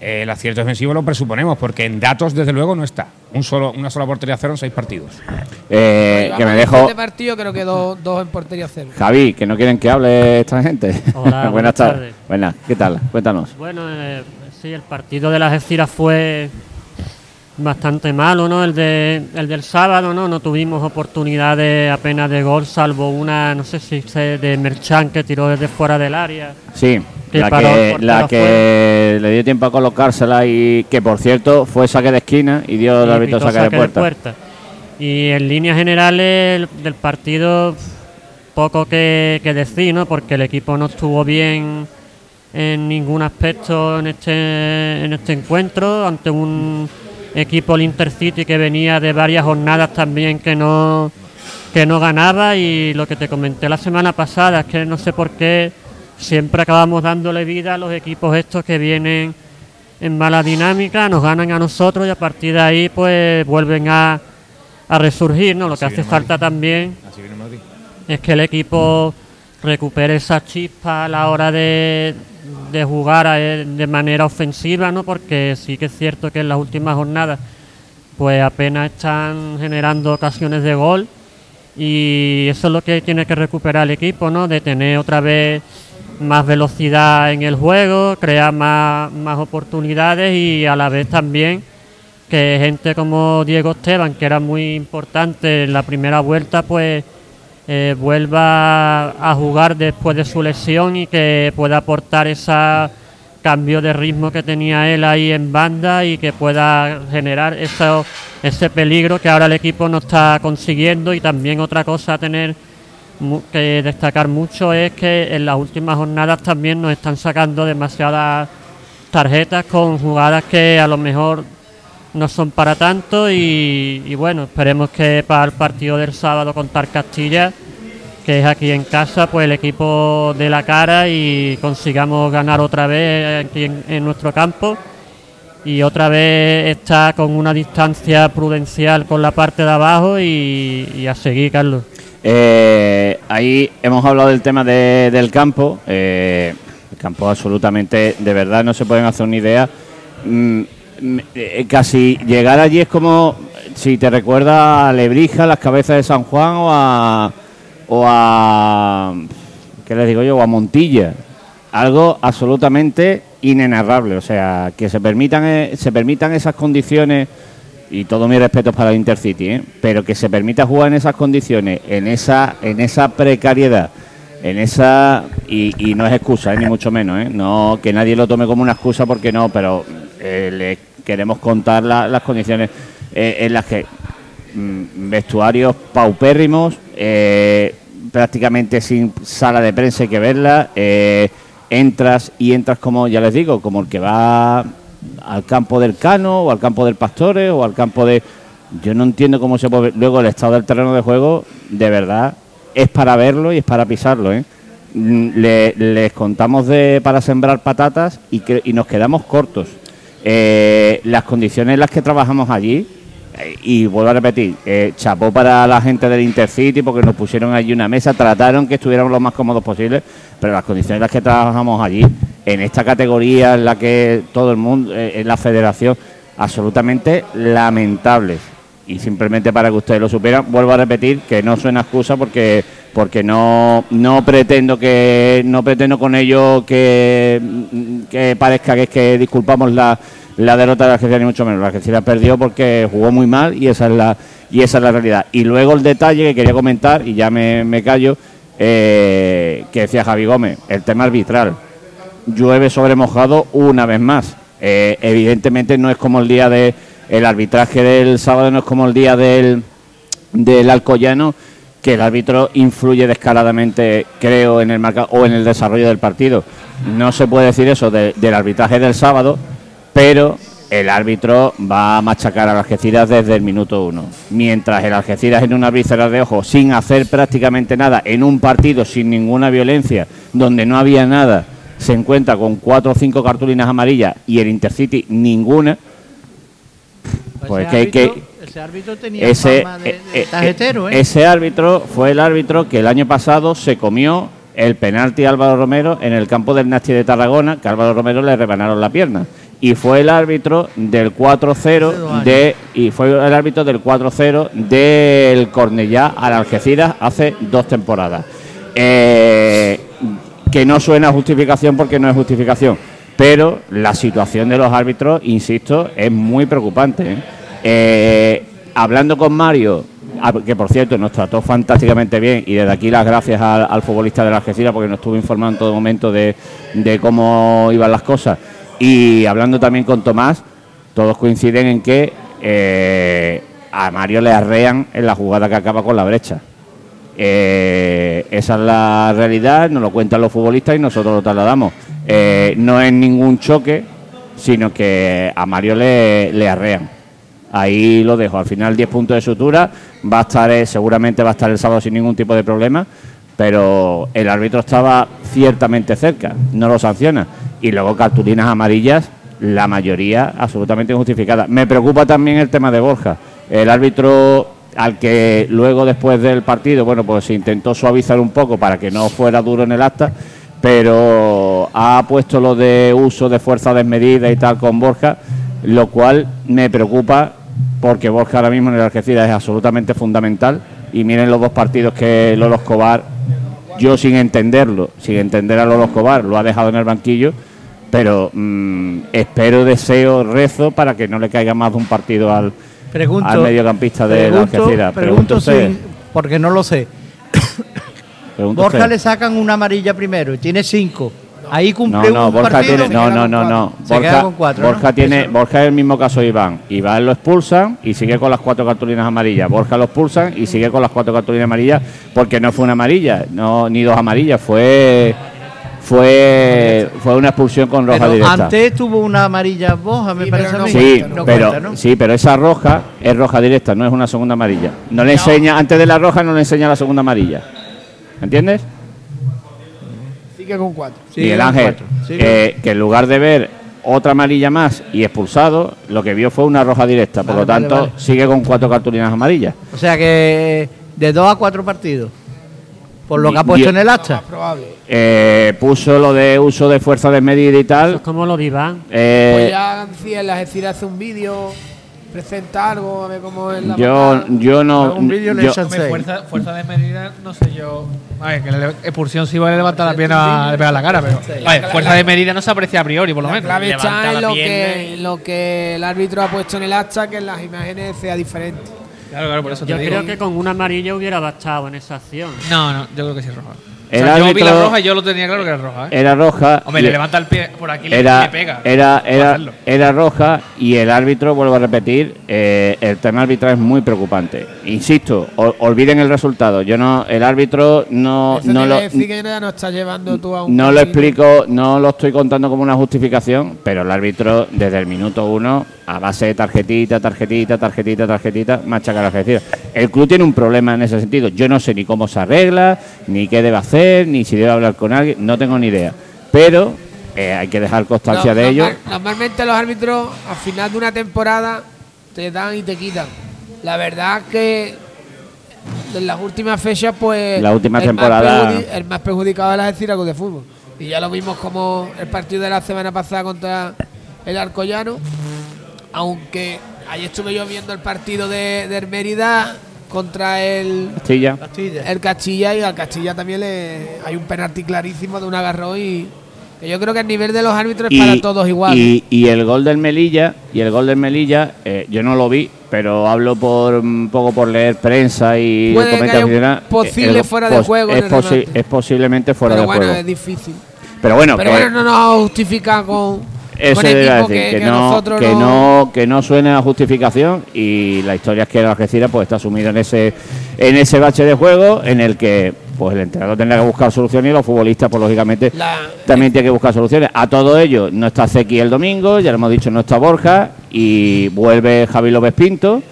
C: eh, el acierto defensivo lo presuponemos, porque en datos, desde luego, no está. Un solo, una sola portería cero en seis partidos.
A: eh, que me dejo.
E: Este partido creo que dos, dos en portería cero.
A: Javi, que no quieren que hable esta gente.
G: Hola, <laughs> buenas
A: tardes.
G: tardes.
A: Buenas, ¿qué tal? Cuéntanos.
G: Bueno, eh, sí, el partido de las Algeciras fue bastante malo, ¿no? El, de, el del sábado, ¿no? No tuvimos oportunidades apenas de gol, salvo una, no sé si sé, de Merchan que tiró desde fuera del área.
A: Sí,
G: Que
A: la que,
G: portero
A: la que le dio tiempo a colocársela y que por cierto fue saque de esquina y dio el árbitro
G: pitó
A: saque, de puerta.
G: Y en líneas generales el- del partido, poco que, que decir, ¿no? Porque el equipo no estuvo bien en ningún aspecto en este, en este encuentro, ante un equipo, el Intercity, que venía de varias jornadas también que no, que no ganaba. Y lo que te comenté la semana pasada es que no sé por qué siempre acabamos dándole vida a los equipos estos que vienen en mala dinámica, nos ganan a nosotros y a partir de ahí pues vuelven a, a resurgir, ¿no? Lo que hace falta también es que el equipo recupere esa chispa a la hora de, de jugar eh, de manera ofensiva, ¿no? Porque sí que es cierto que en las últimas jornadas pues apenas están generando ocasiones de gol y eso es lo que tiene que recuperar el equipo, ¿no? De tener otra vez más velocidad en el juego, crear más, más oportunidades y a la vez también que gente como Diego Esteban, que era muy importante en la primera vuelta, pues eh, vuelva a jugar después de su lesión y que pueda aportar ese cambio de ritmo que tenía él ahí en banda y que pueda generar eso, ese peligro que ahora el equipo no está consiguiendo. Y también otra cosa a tener que destacar mucho es que en las últimas jornadas también nos están sacando demasiadas tarjetas con jugadas que a lo mejor no son para tanto y, bueno, esperemos que para el partido del sábado contra Castilla, que es aquí en casa, pues el equipo de la cara y consigamos ganar otra vez aquí en, nuestro campo y otra vez está con una distancia prudencial con la parte de abajo y, a seguir, Carlos.
A: Eh, ahí hemos hablado del tema de- del campo. eh, el campo absolutamente, de verdad, no se pueden hacer una idea. Mm, casi llegar allí es como si te recuerda a Lebrija, las cabezas de San Juan o a, o a ¿qué les digo yo? O a Montilla. Algo absolutamente inenarrable. O sea, que se permitan, eh, se permitan esas condiciones y todo mi respeto para el Intercity, ¿eh? pero que se permita jugar en esas condiciones, en esa, en esa precariedad, en esa y, no es excusa, ¿eh? ni mucho menos, ¿eh? no que nadie lo tome como una excusa porque no, pero eh, le queremos contar la- las condiciones eh, en las que mm, vestuarios paupérrimos, eh, prácticamente sin sala de prensa hay que verla, eh, entras y entras como, ya les digo, como el que va al campo del Cano o al campo del Pastores o al campo de... Yo no entiendo cómo se puede... Luego el estado del terreno de juego, de verdad, es para verlo y es para pisarlo. Mm, Le- les contamos de para sembrar patatas y, que- y nos quedamos cortos. Eh, las condiciones en las que trabajamos allí eh, y vuelvo a repetir, eh, chapó para la gente del Intercity porque nos pusieron allí una mesa, trataron que estuviéramos lo más cómodos posible, pero las condiciones en las que trabajamos allí, en esta categoría en la que todo el mundo, eh, en la federación, absolutamente lamentables. Y simplemente para que ustedes lo supieran, vuelvo a repetir que no suena excusa porque porque no, no pretendo que no pretendo con ello que, que parezca que es que disculpamos la, la derrota de la Algeciras ni mucho menos. La Algeciras perdió porque jugó muy mal y esa es la y esa es la realidad. Y luego el detalle que quería comentar y ya me, me callo eh, que decía Javi Gómez, el tema arbitral. Llueve sobre mojado una vez más. Eh, evidentemente no es como el día de el arbitraje del sábado no es como el día del del Alcoyano que el árbitro influye descaradamente, creo, en el marca o en el desarrollo del partido. No se puede decir eso de- del arbitraje del sábado, pero el árbitro va a machacar a Algeciras desde el minuto uno. Mientras el Algeciras en una víscera de ojo, sin hacer prácticamente nada, en un partido sin ninguna violencia, donde no había nada, se encuentra con cuatro o cinco cartulinas amarillas y el Intercity ninguna, Pues
D: ese,
A: que hay que-
D: ese árbitro tenía
A: ese,
D: fama de,
A: eh,
D: de
A: eh,
D: tarjetero, ¿eh?
A: ese árbitro fue el árbitro que el año pasado se comió el penalti a Álvaro Romero en el campo del Nasti de Tarragona, que a Álvaro Romero le rebanaron la pierna. Y fue el árbitro del 4-0 de y fue el árbitro del 4-0 del Cornellá al Algeciras hace dos temporadas. Eh, que no suena justificación porque no es justificación, pero la situación de los árbitros, insisto, es muy preocupante. ¿eh? Eh, hablando con Mario, a- que por cierto nos trató fantásticamente bien y desde aquí las gracias al, futbolista de la Algeciras porque nos estuvo informando en todo momento de, cómo iban las cosas. Y hablando también con Tomás, todos coinciden en que eh, a Mario le arrean en la jugada que acaba con la brecha. Eh, esa es la realidad, nos lo cuentan los futbolistas y nosotros lo trasladamos. No es ningún choque, sino que a Mario le arrean. Ahí lo dejo. Al final 10 puntos de sutura. Va a estar, eh, seguramente va a estar el sábado sin ningún tipo de problema. Pero el árbitro estaba ciertamente cerca. No lo sanciona. Y luego cartulinas amarillas, la mayoría absolutamente injustificadas. Me preocupa también el tema de Borja. El árbitro al que luego después del partido, bueno, pues intentó suavizar un poco para que no fuera duro en el acta, pero ha puesto lo de uso de fuerza desmedida y tal con Borja, lo cual me preocupa porque Borja ahora mismo en el Algeciras es absolutamente fundamental y miren los dos partidos que Lolo Escobar, yo sin entenderlo, sin entender a Lolo Escobar, lo ha dejado en el banquillo, pero mm, espero, deseo, rezo para que no le caiga más de un partido al,
D: Pregunto,
A: al mediocampista de la
D: pregunto-
A: Algeciras.
D: Pregunto,
A: usted,
D: sin- porque no lo sé. Borja
A: usted.
D: le sacan una amarilla primero y tiene cinco. Ahí
A: No,
D: cumple
A: no,
D: un
A: Borja
D: partido.
A: tiene, no, no, no, no. Borja,
D: con cuatro, ¿no?
A: Borja tiene, Borja es el mismo caso de Iván. Iván lo expulsan y sigue con las cuatro cartulinas amarillas. Borja lo expulsan y sigue con las cuatro cartulinas amarillas porque no fue una amarilla, no ni dos amarillas, fue fue fue una expulsión con roja
D: Pero
A: directa.
D: antes tuvo una amarilla Borja, me
E: Sí,
D: parece
E: pero
D: a
E: no
D: mí.
A: Sí,
D: No
A: pero
D: cuenta, ¿no?
A: sí, pero esa roja es roja directa, no es una segunda amarilla. No le enseña antes de la roja no le enseña la segunda amarilla. ¿Entiendes?
E: Sigue con cuatro.
D: Sigue
A: Miguel Ángel, que, que en lugar de ver otra amarilla más y expulsado, lo que vio fue una roja directa. Por
D: Vale,
A: lo tanto,
D: vale, vale.
A: sigue con cuatro cartulinas amarillas.
D: O sea que de dos a cuatro partidos. Por lo que ha puesto en el acta.
E: Probable.
A: Eh, puso lo de uso de fuerza desmedida y
G: Eso
A: tal.
G: es como lo de Iván.
A: Eh,
E: Pues ya en la Algeciras hace un vídeo, presenta algo, a ver cómo es la
A: yo,
E: patada.
A: yo no.
D: Un vídeo le
B: fuerza, fuerza de medida, no sé yo. A ver, que la expulsión sí vale levantar la pierna, le pega la cara, pero. A ver, fuerza de medida no se aprecia a priori, por lo
E: La
B: menos.
E: clave está en lo que, lo que el árbitro ha puesto en el acta, que en las imágenes sea diferente.
B: Claro, claro, por eso te
G: Yo
B: digo.
G: creo que con una amarilla hubiera bastado en esa acción.
B: No, no, yo creo que sí es O yo vi la roja y yo lo tenía claro que era roja, ¿eh?
A: era roja.
B: Hombre, le levanta el pie por aquí y
A: era,
B: le pega.
A: era, era, roja y el árbitro, vuelvo a repetir, eh, el tema arbitral es muy preocupante. Insisto, o- olviden el resultado. Yo no, el árbitro no,
E: Eso
A: no lo,
E: que no estás llevando tú a un
A: no lo explico, no lo estoy contando como una justificación, pero el árbitro desde el minuto uno, a base de tarjetita, tarjetita, tarjetita, tarjetita, machaca la Algeciras. El club tiene un problema en ese sentido. Yo no sé ni cómo se arregla, ni qué debe hacer, ni si debe hablar con alguien, no tengo ni idea. Pero eh, hay que dejar constancia
E: No,
A: de ello.
E: normal- Normalmente los árbitros, al final de una temporada, te dan y te quitan. La verdad que en las últimas fechas, pues.
A: La última
E: el más
A: temporada-
E: perjudi- el más perjudicado es la Algeciras de fútbol. Y ya lo vimos como el partido de la semana pasada contra el Arcollano. Aunque ayer estuve yo viendo el partido de, de Mérida contra el,
A: Castilla.
E: El Castilla y al Castilla también le hay un penalti clarísimo de un agarrón y que yo creo que el nivel de los árbitros es para todos igual.
A: Y, y el gol del Melilla, y el gol del Melilla, eh, yo no lo vi, pero hablo por un poco por leer prensa y comentarios demás,
E: posible
A: el-
E: fuera de
A: pos-
E: juego en
A: Es,
E: el
A: posi- es posiblemente fuera
E: pero
A: de
E: bueno,
A: juego.
E: es difícil.
A: Pero bueno,
E: Pero
A: que-
E: bueno, no nos justifica con,
A: Eso
E: equipos
A: decir,
E: que,
A: que,
E: que
A: no, que
E: no-
A: no que no suene a justificación y la historia es que el Algeciras pues está sumido en ese en ese bache de juego en el que pues el entrenador tendrá que buscar soluciones y los futbolistas pues lógicamente
E: La-
A: también tienen que buscar soluciones. A todo ello no está Zeki el domingo, ya lo hemos dicho, no está Borja y vuelve Javi López Pinto,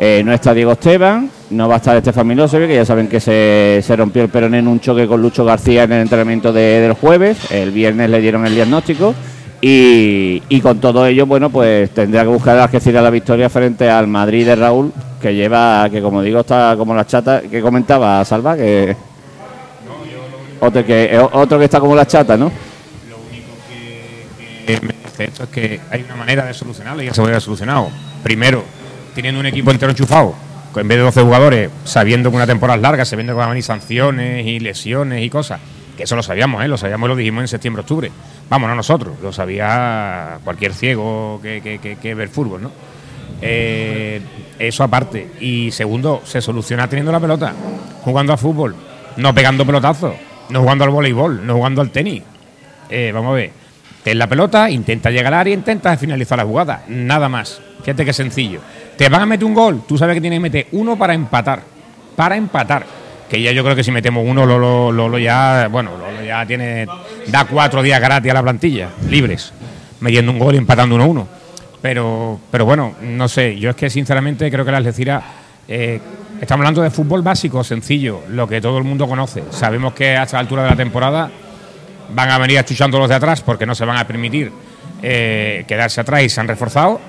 A: eh, no está Diego Esteban, no va a estar Estefan Milosevic, que ya saben que se, se rompió el peroné en un choque con Lucho García en el entrenamiento de- del jueves, el viernes le dieron el diagnóstico y, y con todo ello, bueno, pues tendrá que buscar el Algeciras la victoria frente al Madrid de Raúl, que lleva, que como digo, está como la chata que comentaba Salva, que... Otro que, otro que está como la chata, ¿no?
C: Lo único que, que me dice esto es que hay una manera de solucionarlo y ya se hubiera solucionado. Primero, teniendo un equipo entero enchufado, en vez de 12 jugadores, sabiendo que una temporada larga, sabiendo que van a venir sanciones y lesiones y cosas, que eso lo sabíamos, ¿eh? lo sabíamos y lo dijimos en septiembre, octubre. Vamos, no nosotros, lo sabía cualquier ciego que, que, que, que ve el fútbol, ¿no? Eh, eso aparte. Y segundo, se soluciona teniendo la pelota, jugando a fútbol, no pegando pelotazos, no jugando al voleibol, no jugando al tenis. Eh, vamos a ver. Ten la pelota, intenta llegar al área, intenta finalizar la jugada. Nada más. Fíjate qué sencillo. Te van a meter un gol, tú sabes que tienes que meter uno para empatar. Para empatar. Que ya yo creo que si metemos uno, Lolo, Lolo ya, bueno, Lolo ya tiene, da cuatro días gratis a la plantilla, libres, metiendo un gol y empatando 1 uno. Pero, pero bueno, no sé, yo es que sinceramente creo que la Algeciras, eh, estamos hablando de fútbol básico, sencillo, lo que todo el mundo conoce. Sabemos que a esta altura de la temporada van a venir achuchando los de atrás porque no se van a permitir eh, quedarse atrás y se han reforzado.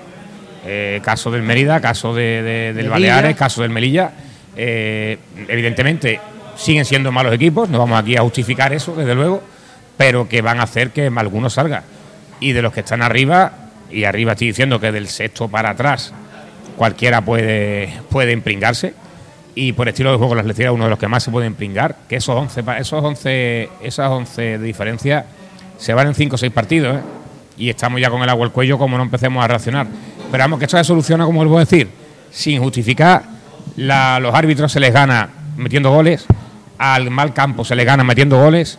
C: Eh, caso del Mérida, caso de, de- del
D: Melilla.
C: Baleares, caso del Melilla. Eh, evidentemente siguen siendo malos equipos, no vamos aquí a justificar eso, desde luego, pero que van a hacer que algunos salgan. Y de los que están arriba, y arriba estoy diciendo que del sexto para atrás cualquiera puede, puede empringarse. Y por estilo de juego, las Algeciras uno de los que más se pueden pringar, que esos 11, pa- esos 11, esas 11 de diferencia se van en 5 o 6 partidos, ¿eh? y estamos ya con el agua al cuello como no empecemos a reaccionar. Pero vamos, que esto se soluciona, como vuelvo a decir, sin justificar, la- los árbitros se les gana metiendo goles, al mal campo se les gana metiendo goles,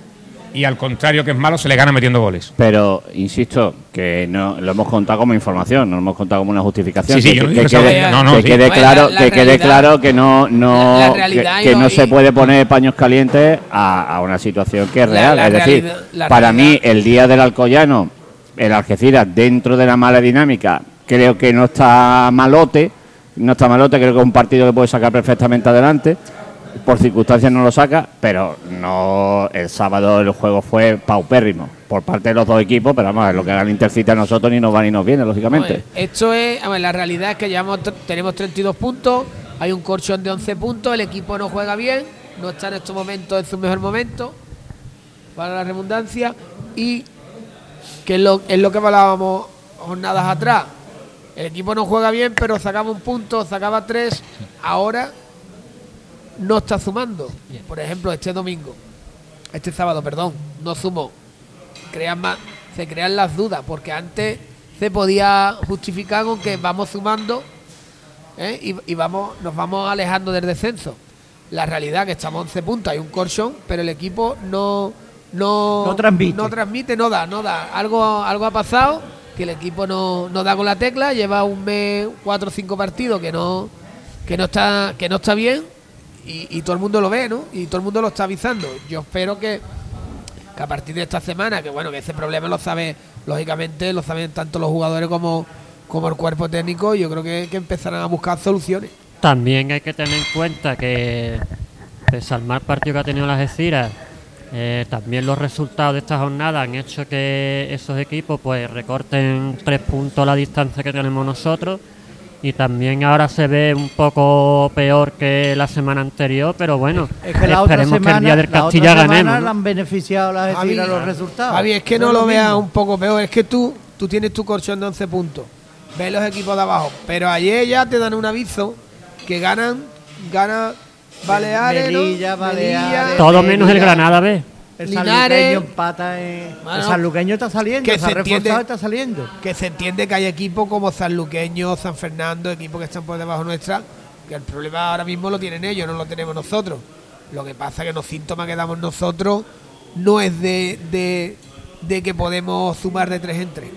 C: y al contrario que es malo se les gana metiendo goles.
A: Pero insisto que no lo hemos contado como información, no lo hemos contado como una justificación.
C: Sí, sí,
A: que,
C: yo no
A: que
C: digo que
A: quede,
C: no, no,
A: que
C: sí.
A: quede
E: No,
A: claro,
E: la- la
A: que quede claro que no, no,
E: la- la
A: que-
E: y
A: no se puede poner paños calientes a, a una situación que es
E: La-
A: real.
E: la
A: es decir,
E: realidad-
A: para mí el día del Alcoyano, el Algeciras dentro de la mala dinámica, creo que no está malote, no está malote, creo que es un partido que puede sacar perfectamente adelante. Por circunstancias no lo saca, pero no el sábado el juego fue paupérrimo por parte de los dos equipos, pero vamos, lo que haga el Intercity a nosotros ni nos va ni nos viene, lógicamente.
E: Esto es, a ver, la realidad es que llevamos, tenemos 32 puntos, hay un colchón de 11 puntos, el equipo no juega bien, no está en estos momentos en su mejor momento, para la redundancia, y que es lo, es lo que hablábamos jornadas atrás. El equipo no juega bien, pero sacaba un punto, sacaba tres, ahora no está sumando. Por ejemplo, este domingo, este sábado, perdón, no sumó crean más, se crean las dudas, porque antes se podía justificar con que vamos sumando ¿eh? y, y vamos, nos vamos alejando del descenso. La realidad es que estamos a 11 puntos, hay un colchón, pero el equipo no, no,
D: No transmite.
E: no transmite, no da, no da. Algo, algo ha pasado, que el equipo no, no da con la tecla, lleva un mes, cuatro o cinco partidos que no, que no está, que no está bien, y, todo el mundo lo ve, ¿no? Y todo el mundo lo está avisando. Yo espero que, que a partir de esta semana, que bueno, que ese problema lo sabe, lógicamente, lo saben tanto los jugadores como, como el cuerpo técnico, yo creo que, que empezarán a buscar soluciones.
G: También hay que tener en cuenta que, mal partido que ha tenido las Algeciras, eh, también los resultados de esta jornada han hecho que esos equipos pues recorten tres puntos la distancia que tenemos nosotros y también ahora se ve un poco peor que la semana anterior, pero bueno,
D: Es que la otra
G: esperemos
D: semana,
G: que el día del
D: la otra
G: Castilla ganemos. ¿no?
D: han beneficiado las
E: Javi,
D: Algeciras los resultados.
E: Javi, es que
D: No
E: lo
D: lo
E: veas un poco peor. Es que tú, tú tienes tu colchón de 11 puntos. Ves los equipos de abajo. Pero ayer ya te dan un aviso que ganan, gana Baleares, ¿no?
D: Melilla, Baleares.
G: Todo menos el. Granada B.
D: El
E: Linares.
D: sanluqueño empata en...
E: Bueno,
D: el sanluqueño está saliendo,
E: que
D: se
E: entiende-
D: está saliendo.
E: que se entiende que hay equipos como Sanluqueño, San Fernando, equipos que están por debajo nuestra, que el problema ahora mismo lo tienen ellos, no lo tenemos nosotros. Lo que pasa que los síntomas que damos nosotros no es de, de, de que podemos sumar de tres en tres.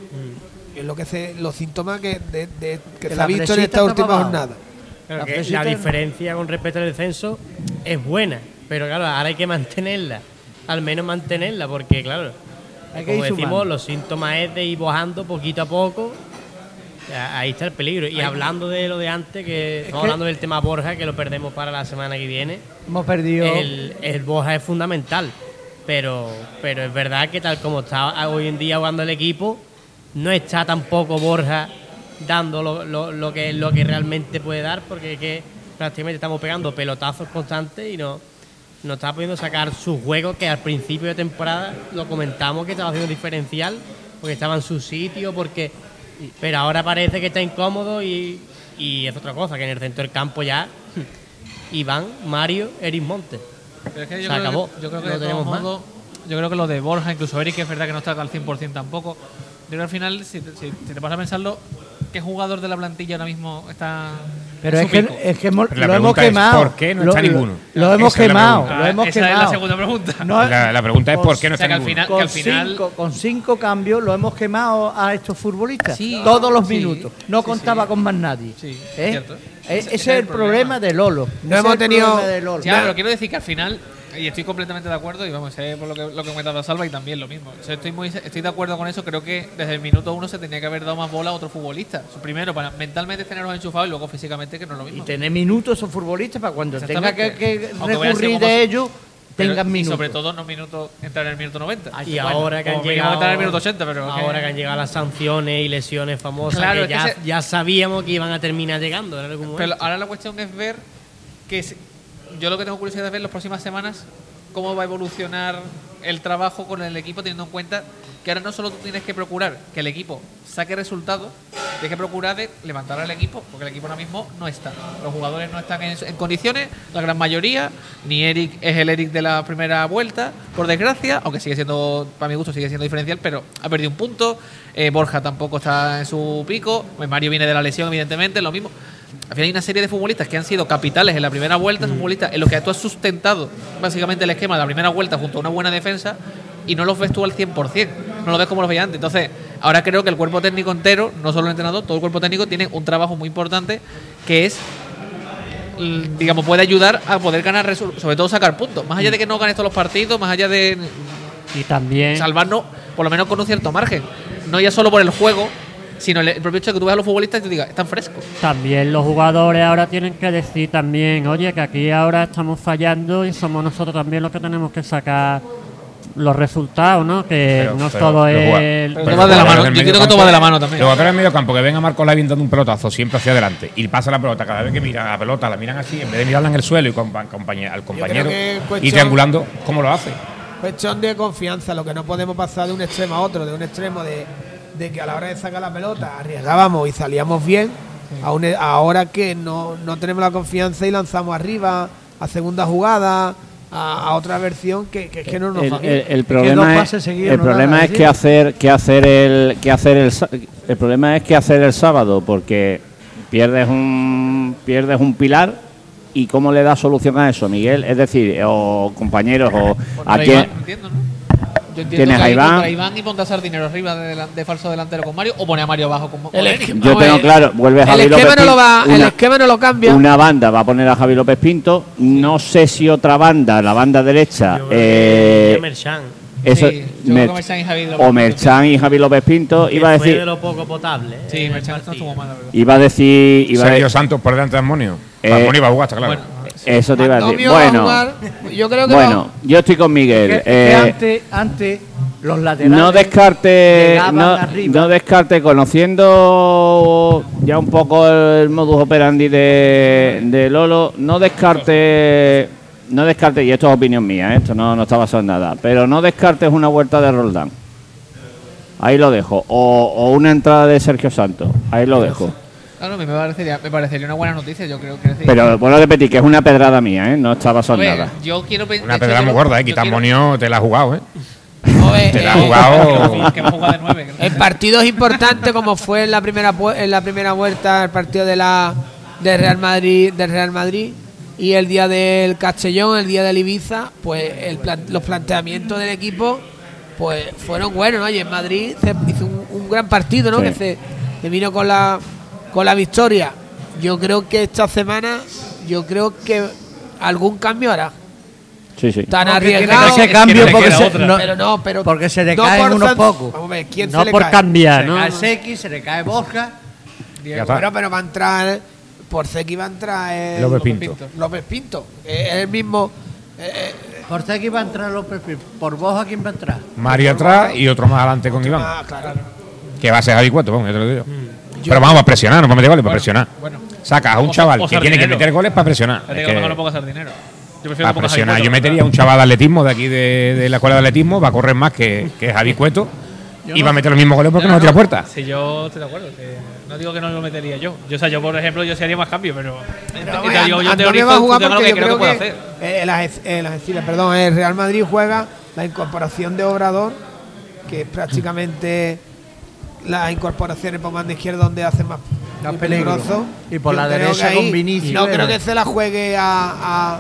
E: Es lo que se, los síntomas que, de, de- que
D: Que
E: se ha visto en esta última jornada.
F: Claro
D: La
F: diferencia con respecto al descenso es buena, pero claro, ahora hay que mantenerla, al menos mantenerla, porque claro,
D: Hay
F: como decimos,
D: sumando.
F: los síntomas es de ir bajando poquito a poco. Ahí está el peligro. Y hablando de lo de antes, que estamos
D: que-
F: hablando del tema Borja, que lo perdemos para la semana que viene,
D: Hemos perdido...
F: el, el Borja es fundamental. Pero, pero es verdad que tal como está hoy en día jugando el equipo, no está tampoco Borja dando lo, lo- lo que, lo que realmente puede dar, porque es que prácticamente estamos pegando pelotazos constantes y no, no está pudiendo sacar su juego, que al principio de temporada lo comentamos que estaba haciendo diferencial, porque estaba en su sitio, porque pero ahora parece que está incómodo y, y es otra cosa, que en el centro del campo ya <laughs> Iván, Mario, Eric Montes.
B: Pero es que
F: Se
B: creo
F: acabó.
B: Que, yo creo que
F: No
B: de
F: tenemos más.
B: yo creo que lo de Borja, incluso Eric, que es verdad que no está al 100% tampoco. Yo creo que al final, si, te- si, si te vas a pensarlo, ¿qué jugador de la plantilla ahora mismo está
D: Pero
B: en
D: es que, es que hemos-
C: Pero la
D: lo hemos
C: es,
D: quemado.
C: ¿por qué no
D: Lo-
C: está
D: lo-
C: ninguno?
D: Lo hemos
C: Esa es
D: quemado, lo hemos
B: esa es
D: quemado.
B: la segunda pregunta.
D: No,
C: La, la pregunta es
D: con-
C: por qué no
B: o sea,
C: está
B: que al
C: ninguno.
B: final-
D: con,
B: al final-
D: cinco, con cinco cambios lo hemos quemado a estos futbolistas.
B: Sí,
D: todos los
B: sí,
D: minutos. No
B: sí,
D: contaba
B: sí.
D: con más nadie.
B: Sí,
D: ¿Eh?
B: cierto.
D: E-
B: Ese-
D: es el problema de Lolo. Ese
E: hemos
D: es el
E: tenido-
D: problema de Lolo.
B: Ya, pero quiero decir que al final, y estoy completamente de acuerdo, y vamos, sé por lo que, lo que ha comentado Salva y también lo mismo. O sea, estoy, muy, estoy de acuerdo con eso, creo que desde el minuto uno se tenía que haber dado más bola a otro futbolista. Primero, para mentalmente tenerlos enchufados y luego físicamente, que no es lo
D: Y
B: mismo.
D: tener minutos esos futbolistas para cuando tenga que, que recurrir de ellos, tengan
B: y
D: minutos.
B: sobre todo no minutos, entrar en el minuto 90.
F: Y ahora que han llegado
B: entrar en el minuto 80, pero
F: ahora
B: que-
F: que han llegado las sanciones y lesiones famosas
B: Claro,
F: que
B: es que
F: ya,
B: se-
F: ya sabíamos que iban a terminar llegando en algún
B: Pero ahora la cuestión es ver que yo lo que tengo curiosidad de ver las próximas semanas cómo va a evolucionar el trabajo con el equipo teniendo en cuenta que ahora no solo tienes que procurar que el equipo saque resultados, tienes que procurar levantar al equipo, porque el equipo ahora mismo no está. Los jugadores no están en, en condiciones, la gran mayoría, ni Eric es el Eric de la primera vuelta, por desgracia, aunque sigue siendo, para mi gusto, sigue siendo diferencial, pero ha perdido un punto. Eh, Borja tampoco está en su pico. Pues Mario viene de la lesión, evidentemente, lo mismo. Al final hay una serie de futbolistas que han sido capitales en la primera vuelta, son futbolistas en los que tú has sustentado básicamente el esquema de la primera vuelta junto a una buena defensa y no los ves tú al 100%, no los ves como los veías antes. Entonces, ahora creo que el cuerpo técnico entero, no solo el entrenador, todo el cuerpo técnico tiene un trabajo muy importante que es l- digamos, puede ayudar a poder ganar, sobre todo sacar puntos. Más allá de que no ganes todos los partidos, más allá de
G: Y también
B: salvarnos, por lo menos con un cierto margen. No ya solo por el juego, sino el, el propio hecho de que tú veas a los futbolistas y tú digas, están frescos.
G: También los jugadores ahora tienen que decir también, oye, que aquí ahora estamos fallando y somos nosotros también los que tenemos que sacar los resultados, ¿no? Que
C: Pero-
G: no
C: pero-
G: todo
C: pero
G: es...
B: Pero va de la mano. Yo entiendo que todo va de la mano también.
C: Los jugadores del medio campo que ven a Marco Lavín dando un pelotazo siempre hacia adelante y pasa la pelota, cada vez que miran la pelota, la miran así, en vez de mirarla en el suelo y compa- compañe- al compañero y triangulando, ¿cómo lo hace?
E: Cuestión de confianza, lo que no podemos pasar de un extremo a otro, de un extremo de, de que a la hora de sacar la pelota arriesgábamos y salíamos bien, a un- ahora que no, no tenemos la confianza y lanzamos arriba, a segunda jugada, a, a otra versión que, que es que no nos
A: el, el- el problema es,
D: seguidos
A: el
D: no
A: problema
D: a
A: es que hacer que hacer el que hacer el problema es que hacer el sábado porque pierdes un pierdes un pilar y cómo le das solución a eso Miguel es decir o compañeros o a quién
B: entiendo, ¿no? Yo entiendo
A: Tienes
B: que
A: a Iván.
B: contra Iván y ponte a Sardinero arriba de, delan- de falso delantero con Mario o pone a Mario abajo con, con
E: El
B: Eric.
E: esquema-
A: yo
E: a
A: tengo claro vuelve
E: el
A: Javi
E: esquema
A: López
E: no lo va,
A: Pinto,
E: el
A: una-
E: esquema no lo cambia.
A: una banda va a poner a Javi López Pinto no sé si otra banda la banda derecha
F: Yo
A: eh, eso
B: Sí, yo
A: Mer-
B: creo que Merchan y Javi López
A: o Merchan y Javi López Pinto iba a decir
F: de lo poco potable.
B: Sí,
F: en el
B: Merchan no estuvo mal, la verdad.
A: iba a decir iba a
C: Sergio
A: de-
C: Santos por delante de Armonio.
A: Eh,
C: Armonio va a jugar, está claro.
B: Bueno,
A: eso te iba a decir
E: Antonio va a
A: bueno
E: jugar, yo creo que
A: bueno yo estoy con Miguel
D: que
A: eh,
D: antes, antes Los laterales.
A: No descarte,
D: llegaban
A: no,
D: arriba.
A: no descarte, conociendo ya un poco el modus operandi de, de Lolo, no descarte, no descarte, y esto es opinión mía, ¿eh? esto no, no está basado en nada, pero no descartes una vuelta de Roldán. Ahí lo dejo. O, o una entrada de Sergio Santos. Ahí lo dejo.
B: Claro, a mí me parecería, me parecería una buena noticia, yo creo que decir.
A: Pero vuelvo a repetir que es una pedrada mía, ¿eh? No está basado
B: A
A: en
B: ver,
A: nada.
B: yo quiero
C: Una
B: de hecho,
C: pedra
B: yo
C: muy gorda, ¿eh? Quitar
B: quiero-
C: Monio te la ha jugado, ¿eh?
E: No, eh,
C: Te la ha
E: eh,
C: jugado. <laughs>
B: que a jugar de nueve, no
E: En partidos importantes como fue en la primera en la primera vuelta el partido de la de Real Madrid del Real Madrid y el día del Castellón, el día del Ibiza, pues el plan- los planteamientos del equipo pues fueron buenos, ¿no? Y en Madrid se hizo un, un gran partido, ¿no?
A: Sí.
E: Que se que vino con la con la victoria. Yo creo que esta semana yo creo que algún cambio hará.
A: Sí, sí.
E: Tan
D: No, que que
E: arriesgado.
D: cambio
B: le
D: porque se, no,
E: pero no, pero
D: porque se le
E: no
D: caen
E: por
D: unos pocos.
E: Vamos a ver, ¿quién
G: No
E: se le
G: por
E: cae?
G: cambiar,
D: se
G: ¿no?
D: le cae Seki, se le cae Borja.
E: Pero va a entrar. Por Zeki va a entrar. eh,
C: López Pinto.
E: López Pinto. eh, Es el mismo. eh,
D: Por Seki va a entrar López Pi- Por Borja, ¿quién va a entrar?
C: Mario atrás y otro más adelante con Iván.
E: ah, claro.
C: Que va a ser Javi Cueto, vamos, ya te lo digo.
E: Mm.
C: Pero vamos a presionar, no para meter goles, para presionar.
B: Bueno,
C: Sacas a un chaval
B: o
C: que tiene que meter goles para presionar. Es
B: que
C: que-
B: no pongas. Yo prefiero
C: para
B: que
C: presionar. Yo metería
B: la
C: un chaval de atletismo de aquí de, de la escuela de atletismo, va a correr más que, que Javi <laughs> Cueto y va a meter los mismos goles porque no,
B: verdad.
C: tira puerta.
B: Sí, yo estoy de acuerdo. que no digo que no lo metería yo. Yo, o sea, yo por ejemplo, yo sí haría más cambios, pero.
E: Pero,
B: te digo, yo
E: Antonio
B: teorizo
E: va a jugar
B: a
E: porque
B: que
E: yo
B: creo
E: creo
B: que puede
E: que.
B: hacer.
E: eh, el Algeciras, perdón, el Real Madrid juega la incorporación de Obrador, que es prácticamente las incorporaciones por banda izquierda donde hace más,
D: Más
E: muy
D: peligro.
E: peligroso.
D: Y por
E: Yo
D: la derecha
E: que
D: con
E: ahí
D: Vinicius
E: No creo que se la juegue a, a-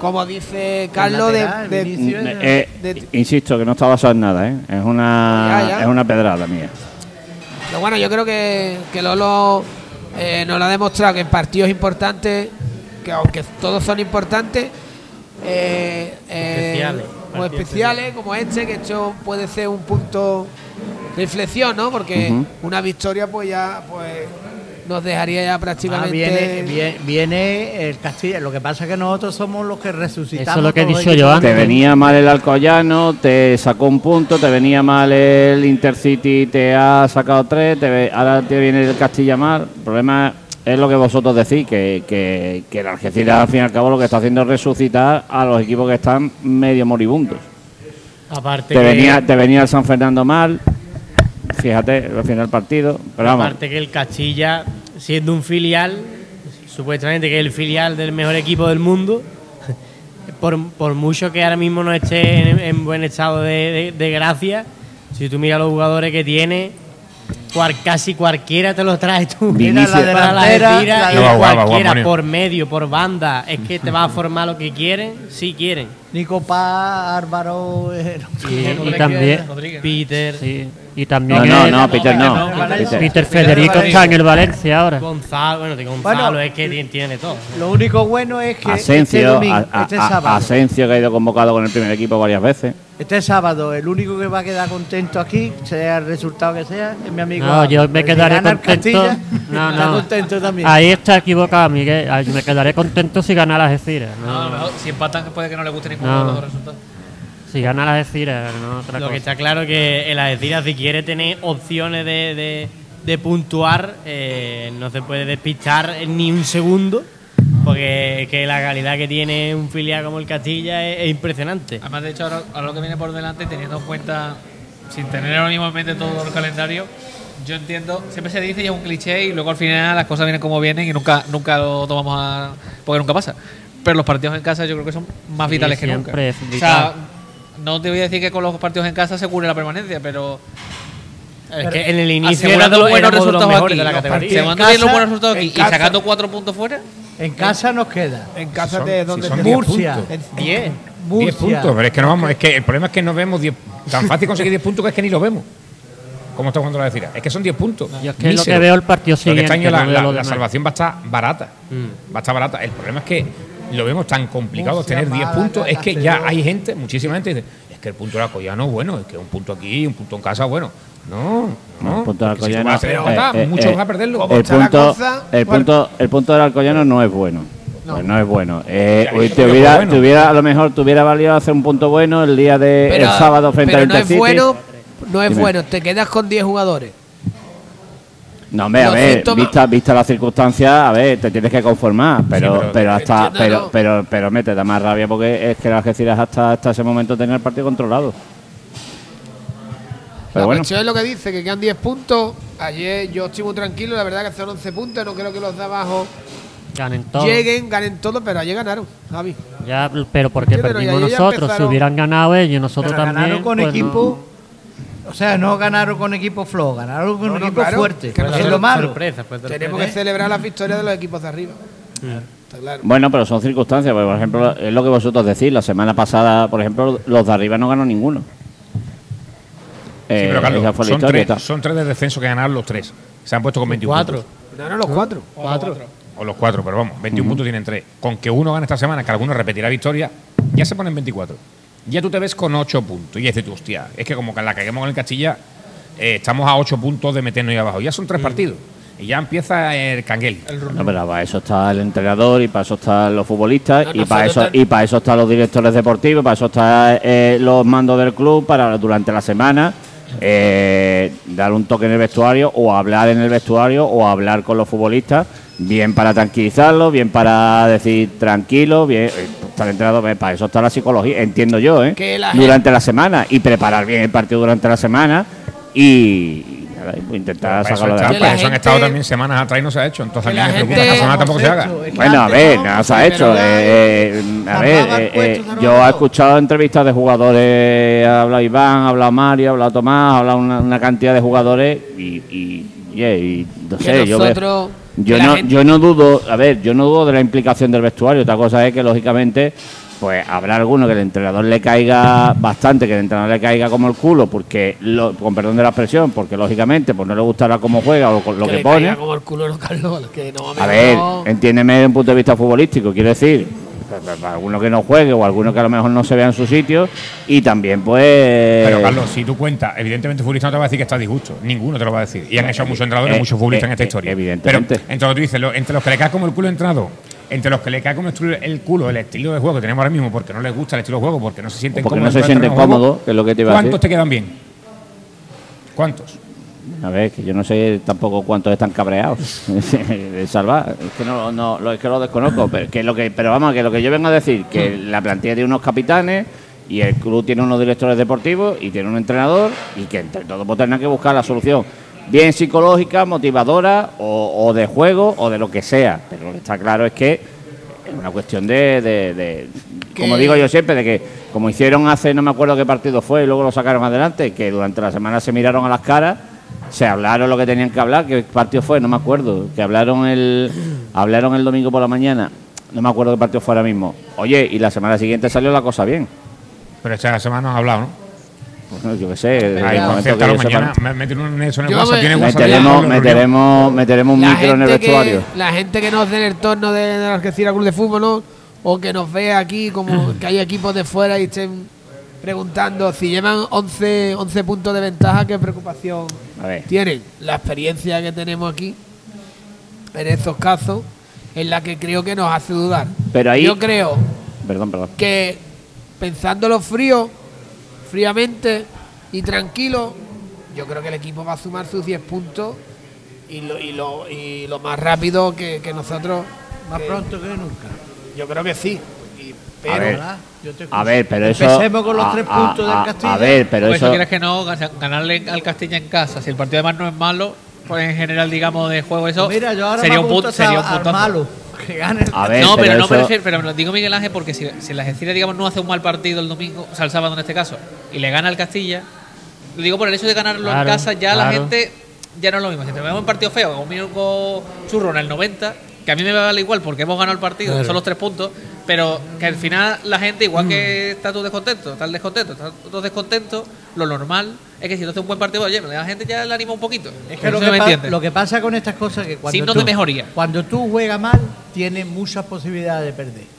E: como dice Carlos, de,
D: lateral,
E: de-
D: Vinicius.
A: Eh,
E: de-
A: insisto que no está basado en nada, ¿eh? Es una,
E: Ya, ya.
A: es una pedrada mía.
E: Pero bueno, yo creo que, que Lolo eh, nos lo ha demostrado que en partidos importantes, que aunque todos son importantes, eh, eh,
F: Especiales,
E: como especiales, como este, que esto puede ser un punto de inflexión, ¿no? Porque una victoria pues ya pues nos dejaría ya
D: Ah,
E: prácticamente...
D: viene, viene, viene el Castilla. Lo que pasa es que nosotros somos los que resucitamos.
G: Eso es lo que he dicho yo
D: equipos.
A: Te
G: antes.
A: venía mal el Alcoyano, te sacó un punto, te venía mal el Intercity, te ha sacado tres, te ve- ahora te viene el Castilla mal. El problema es lo que vosotros decís, que, que, que el Algeciras al fin y al cabo lo que está haciendo es resucitar a los equipos que están medio moribundos.
F: Aparte
A: Te
F: que,
A: venía, te venía el San Fernando mal, fíjate, al final del partido, pero vamos.
F: aparte que el Castilla, siendo un filial, supuestamente que es el filial del mejor equipo del mundo, <laughs> por, por mucho que ahora mismo no esté en, en buen estado de, de- de gracia, si tú miras los jugadores que tiene, cual- casi cualquiera te lo traes tú.
A: Mira la
F: para la
D: delantera, la
C: de-
F: cualquiera, por medio, por banda, es que te va a formar lo que quieren, si quieren.
D: Nico Paz, Álvaro. eh,
G: Y, también.
F: Peter,
G: sí, y también
A: No, no, no, Peter no.
B: no,
A: Peter.
G: Peter Federico está en el Valencia ahora.
F: Gonzalo, bueno, de Gonzalo
D: Bueno,
F: es que tiene, todo.
D: Lo único bueno es que este,
A: Asensio,
D: domingo,
A: a- a-
D: este
A: a-
D: sábado,
A: Asensio que ha ido convocado con el primer equipo varias veces.
D: este sábado, el único que va a quedar contento aquí, sea el resultado que sea, es mi amigo.
G: No, yo me quedaré contento.
D: Castilla,
G: No, <laughs>
D: está
G: no.
D: contento también.
G: Ahí está equivocado, Miguel. Me quedaré contento si gana las Algeciras.
B: No,
G: No,
B: mejor si empatan puede que no le guste ninguno
G: No.
B: de los dos resultados.
G: Si gana las Algeciras, no otra
F: Lo que
G: cosa.
F: está claro que el Algeciras, si quiere tener opciones de, de- de puntuar, eh, no se puede despistar ni un segundo, porque es que la calidad que tiene un filial como el Castilla es, es impresionante.
B: Además, de hecho, ahora, ahora lo que viene por delante, teniendo en cuenta, sin tener ahora mismo en mente todo el calendario, yo entiendo, siempre se dice y es un cliché y luego al final las cosas vienen como vienen y nunca, nunca lo tomamos a. porque nunca pasa. Pero los partidos en casa yo creo que son más
G: Sí,
B: vitales que nunca. O sea. No te voy a decir que con los partidos en casa se cubre la permanencia, pero
F: Es que en el inicio
B: asegurando
F: era de-
B: buenos
F: los
B: resultados aquí,
F: de la
B: los
F: categoría.
B: Llevando bien los buenos resultados aquí y sacando cuatro puntos fuera,
D: En casa nos queda.
E: En casa de
C: si
E: donde
C: 10
D: Murcia.
C: puntos.
E: En-
F: 10.
C: 10
D: Murcia.
C: puntos, pero es que no vamos, es que el problema es que no vemos 10, tan fácil conseguir 10 puntos que es que ni lo vemos. ¿Cómo está jugando la decir? Es que son 10 puntos.
G: Yo es que lo
C: Mísero.
G: que veo el partido
C: que este
G: siguiente,
C: año la, la-
G: lo
C: la salvación va a estar barata.
F: Mm.
C: Va a estar barata. El problema es que lo vemos tan complicado
D: Murcia,
C: tener 10
D: Málaga,
C: puntos. Es que ya hay gente, muchísima gente dice, es que el punto de Alcoyano es bueno, es que un punto aquí, un punto en casa, bueno. No, no.
A: El punto del
C: porque si tú
A: Alcoyano,
C: vas a
A: eh, eh,
C: muchos
A: eh,
C: van a perderlo.
E: ¿Cómo
A: El
E: la
A: punto,
E: cosa?
A: el,
E: Bueno.
A: punto, el punto del Alcoyano no es bueno. Pues no es bueno. Eh, hoy te,
C: no
A: hubiera,
C: bueno.
A: te hubiera, a lo mejor te hubiera valido hacer un punto bueno el día de
E: Pero-
A: el sábado frente
E: pero
A: al
E: no es bueno, no es
A: Dime.
E: bueno. Te quedas con 10 jugadores.
A: No, hombre, a ver,
E: síntomas-
A: vista, vista las circunstancias, a ver, te tienes que conformar, pero,
C: pero-
A: pero hasta,
E: Entiendo,
A: pero,
E: ¿no?
A: pero, pero me te da más rabia porque es que el Algeciras hasta, hasta ese momento tenía el partido controlado.
E: La
A: Pero bueno,
E: cuestión es lo que dice, que quedan 10 puntos. Ayer yo estoy muy tranquilo, la verdad que son 11 puntos. No creo que los de abajo
G: Ganen todo.
E: lleguen, ganen todo, pero ayer ganaron, Javi.
G: Ya, pero porque perdimos nosotros. Si hubieran ganado ellos, nosotros
D: Pero
G: también.
D: ganaron con
G: pues no.
D: O sea, no ganaron con equipo flojo, ganaron con
E: No,
D: un
E: no,
D: equipo
E: claro,
D: fuerte.
E: que
D: es lo malo.
B: Sorpresa, pues,
E: Tenemos que celebrar las victorias de los equipos de arriba. Claro.
A: bueno, pero son circunstancias. porque, por ejemplo, es lo que vosotros decís. La semana pasada, por ejemplo, los de arriba no ganó ninguno.
C: Sí,
A: Eh,
C: pero Carlos,
A: fue la
C: son,
A: historia.
C: tres, son tres de descenso que ganaron los tres. Se han puesto con 21
B: Cuatro.
C: puntos.
E: Ganaron los cuatro.
B: Cuatro.
C: O los cuatro, pero vamos, 21 puntos tienen tres. Con que uno gane esta semana, que alguno repetirá victoria, ya se ponen 24. Ya tú te ves con 8 puntos. Y dices tú, hostia, es que como que la caguemos con el Castilla, eh, estamos a 8 puntos de meternos ahí abajo. Ya son tres partidos. Y ya empieza el canguel.
A: No, pero para eso está el entrenador y para eso están los futbolistas
E: No,
A: y para eso y para eso están los directores deportivos, para eso están eh, los mandos del club para durante la semana eh, dar un toque en el vestuario o hablar en el vestuario o hablar con los futbolistas, bien para tranquilizarlos, bien para decir tranquilo, bien está el entrenador, eh, para eso está la psicología, entiendo yo, ¿eh?
E: La
A: durante la semana y preparar bien el partido durante la semana y, y intentar sacarlo adelante.
E: Que
C: para
E: la
C: eso han estado también semanas atrás y no se ha hecho. Entonces a mí
E: la
C: me preocupa que esta semana tampoco se haga.
A: Bueno, a ver,
D: no,
A: se ha hecho. eh, eh, a ver, eh, eh,
D: de
A: yo he escuchado entrevistas de jugadores, ha hablado Iván, ha hablado Mario, ha hablado Tomás, ha hablado una, una cantidad de jugadores y, y, y, y no sé, yo, yo
E: que
A: no,
E: gente-
A: yo no dudo, a ver, yo no dudo de la implicación del vestuario. Otra cosa es que lógicamente, pues habrá alguno que el entrenador le caiga bastante, que el entrenador le caiga como el culo, porque, lo- con perdón de la expresión, porque lógicamente pues no le gustará cómo juega o lo que,
E: le
A: pone.
E: caiga como el culo, Carlos. Que no,
A: A ver,
E: no-
A: entiéndeme desde un punto de vista futbolístico, quiero decir, alguno que no juegue o alguno que a lo mejor no se vea en su sitio y también pues...
C: Pero Carlos, si tú cuentas, evidentemente futbolista no te va a decir que está disgusto. Ninguno te lo va a decir. Y han hecho muchos entrenadores,
A: eh,
C: muchos futbolistas
A: eh,
C: en esta
A: eh,
C: historia.
A: evidentemente.
C: Pero que tú dices, lo- entre los que le cae como el culo entrenador, entre los que le cae como el culo el estilo de juego que tenemos ahora mismo porque no les gusta el estilo de juego, porque no se sienten
A: porque no
C: cómodos
A: se sienten cómodos, que es lo que te iba a
C: ¿Cuántos
A: decir.
C: te quedan bien? ¿Cuántos?
A: A ver, que yo no sé tampoco cuántos están cabreados <laughs> de salvar. Es que no, no, lo, es que lo desconozco. Pero, que lo que, pero vamos, que lo que yo vengo a decir, que la plantilla tiene unos capitanes y el club tiene unos directores deportivos y tiene un entrenador y que entre todos pues tendrán que buscar la solución. Bien psicológica, motivadora o, o de juego o de lo que sea. Pero lo que está claro es que es una cuestión de, de- de- como digo yo siempre, de que como hicieron hace, no me acuerdo qué partido fue, y luego lo sacaron adelante, que durante la semana se miraron a las caras, se hablaron lo que tenían que hablar, qué partido fue, no me acuerdo, que hablaron el, hablaron el domingo por la mañana, no me acuerdo qué partido fue ahora mismo. Oye, y la semana siguiente salió la cosa bien.
C: Pero esta semana has hablado, ¿no?
A: Bueno, yo qué sé, yo sepa-
C: mañana, me- meten un eso en el WhatsApp,
E: me-
A: meteremos, meteremos, meteremos un
E: la
A: micro en el vestuario.
E: que, la gente que nos dé en el torno de, de la Algeciras Club de Fútbol, ¿no? O que nos vea aquí como <clears throat> que hay equipos de fuera y estén preguntando si llevan 11, 11 puntos de ventaja, qué preocupación
A: A ver.
E: tienen. La experiencia que tenemos aquí en estos casos es la que creo que nos hace dudar.
A: Pero ahí-
E: Yo creo
A: Perdón, perdón.
E: que pensándolo frío, fríamente y tranquilo, yo creo que el equipo va a sumar sus 10 puntos y lo, y lo, y lo más rápido que, que nosotros.
D: Más
E: que-
D: pronto que nunca.
E: Yo creo que sí. Y-
A: A
E: pero
A: A ver, pero eso.
D: Empecemos con los
A: a-
D: tres
A: a-
D: puntos del Castilla.
A: A ver, pero
B: Por
A: eso.
B: quieres que no, gan- ganarle al Castilla en casa, si el partido además no es malo, pues en general, digamos, de juego, eso
D: Pues Mira, yo ahora
B: sería,
D: me
B: un punto, sería un
D: al
B: puntazo.
D: malo. Que gane el
A: A ver,
B: no, pero, no
A: eso-
B: me refiero, pero me lo digo Miguel Ángel porque si, si la Algeciras, digamos, no hace un mal partido el domingo, o sea, el sábado en este caso, y le gana al Castilla, lo digo por el hecho de ganarlo en
G: Claro,
B: casa, ya la
G: claro.
B: gente ya no es lo mismo. Si te vemos un partido feo, un minuto churro en el 90, que a mí me vale igual porque hemos ganado el partido, son los tres puntos, pero que al final la gente, igual que está tú descontento, está el descontento, está todos descontentos, lo normal es que si no hace un buen partido, oye, la gente ya le anima un poquito.
D: Es que lo
B: Eso
D: que, lo que pasa con estas cosas es que cuando
B: Signos
D: tú,
B: de mejoría.
D: cuando tú juegas mal, tienes muchas posibilidades de perder.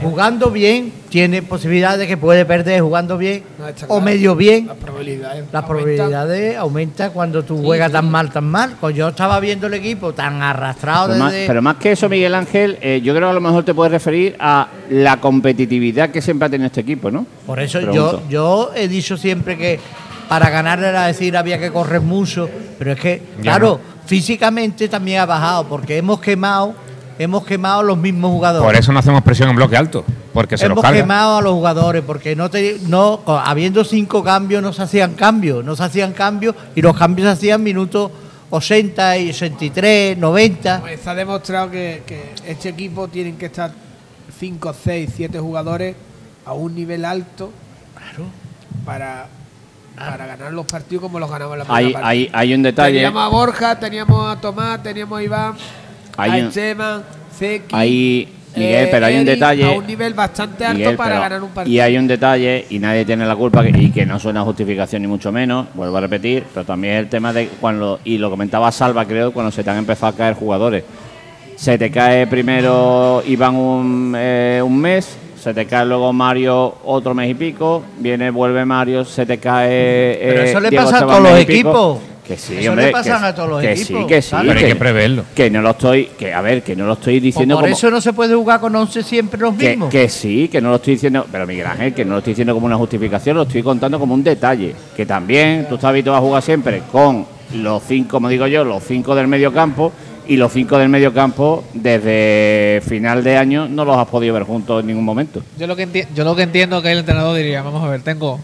D: Jugando bien, tiene posibilidad de que puede perder jugando bien
E: No,
D: o medio bien.
E: Las probabilidades.
D: Las
E: aumentan.
D: probabilidades aumentan cuando tú juegas tan mal, tan mal. Pues yo estaba viendo el equipo tan arrastrado
A: Pero más, pero más que eso, Miguel Ángel, eh, yo creo que a lo mejor te puedes referir a la competitividad que siempre ha tenido este equipo, ¿no?
D: Por eso
A: Pregunto.
D: yo, yo he dicho siempre que para ganar era decir había que correr mucho, pero es que,
C: Ya
D: claro, físicamente también ha bajado, porque hemos quemado, hemos quemado los mismos jugadores.
C: Por eso no hacemos presión en bloque alto, porque se los
D: hemos quemado a los jugadores, porque no te, no, habiendo cinco cambios no se hacían cambios, no se hacían cambios y los cambios se hacían minutos 80 y 63, 90.
E: Pues está demostrado que, que este equipo tienen que estar 5, 6, 7 jugadores a un nivel alto para, para ganar los partidos como los ganamos en la primera
A: Hay,
E: parte.
A: hay, hay un detalle.
E: Teníamos a Borja, teníamos a Tomás, teníamos a Iván,
A: Hay
E: a
A: un-
E: Esteban, Zeki,
A: Hay, Miguel,
E: eh,
A: pero hay un detalle.
E: A un nivel bastante alto
A: Miguel,
E: para
A: pero-
E: ganar un partido.
A: Y hay un detalle, y nadie tiene la culpa, que- y que no suena justificación ni mucho menos, vuelvo a repetir, pero también el tema de cuando, y lo comentaba Salva, creo, cuando se te han empezado a caer jugadores. Se te cae primero Iván un, eh, un mes, se te cae luego Mario otro mes y pico, viene, vuelve Mario, se te cae.
D: Pero
A: eh,
D: eso le
A: Diego
D: pasa a todos los equipos.
A: Que sí,
D: Eso
A: hombre.
D: le pasan
A: que,
D: a todos los
A: que
D: equipos,
A: sí, que sí.
C: Pero hay que preverlo.
A: Que no lo estoy, que a ver, que no lo estoy
D: Pues
A: diciendo
D: por
A: como.
D: eso no se puede jugar con 11 siempre los
A: Que,
D: mismos.
A: que sí, que no lo estoy diciendo, pero Miguel Ángel, que no lo estoy diciendo como una justificación, lo estoy contando como un detalle. Que también tú estás habituado a jugar siempre con los cinco, como digo yo, los cinco del medio campo, y los cinco del medio campo desde final de año no los has podido ver juntos en ningún momento.
B: Yo lo que enti- yo lo que entiendo que el entrenador diría, vamos a ver, tengo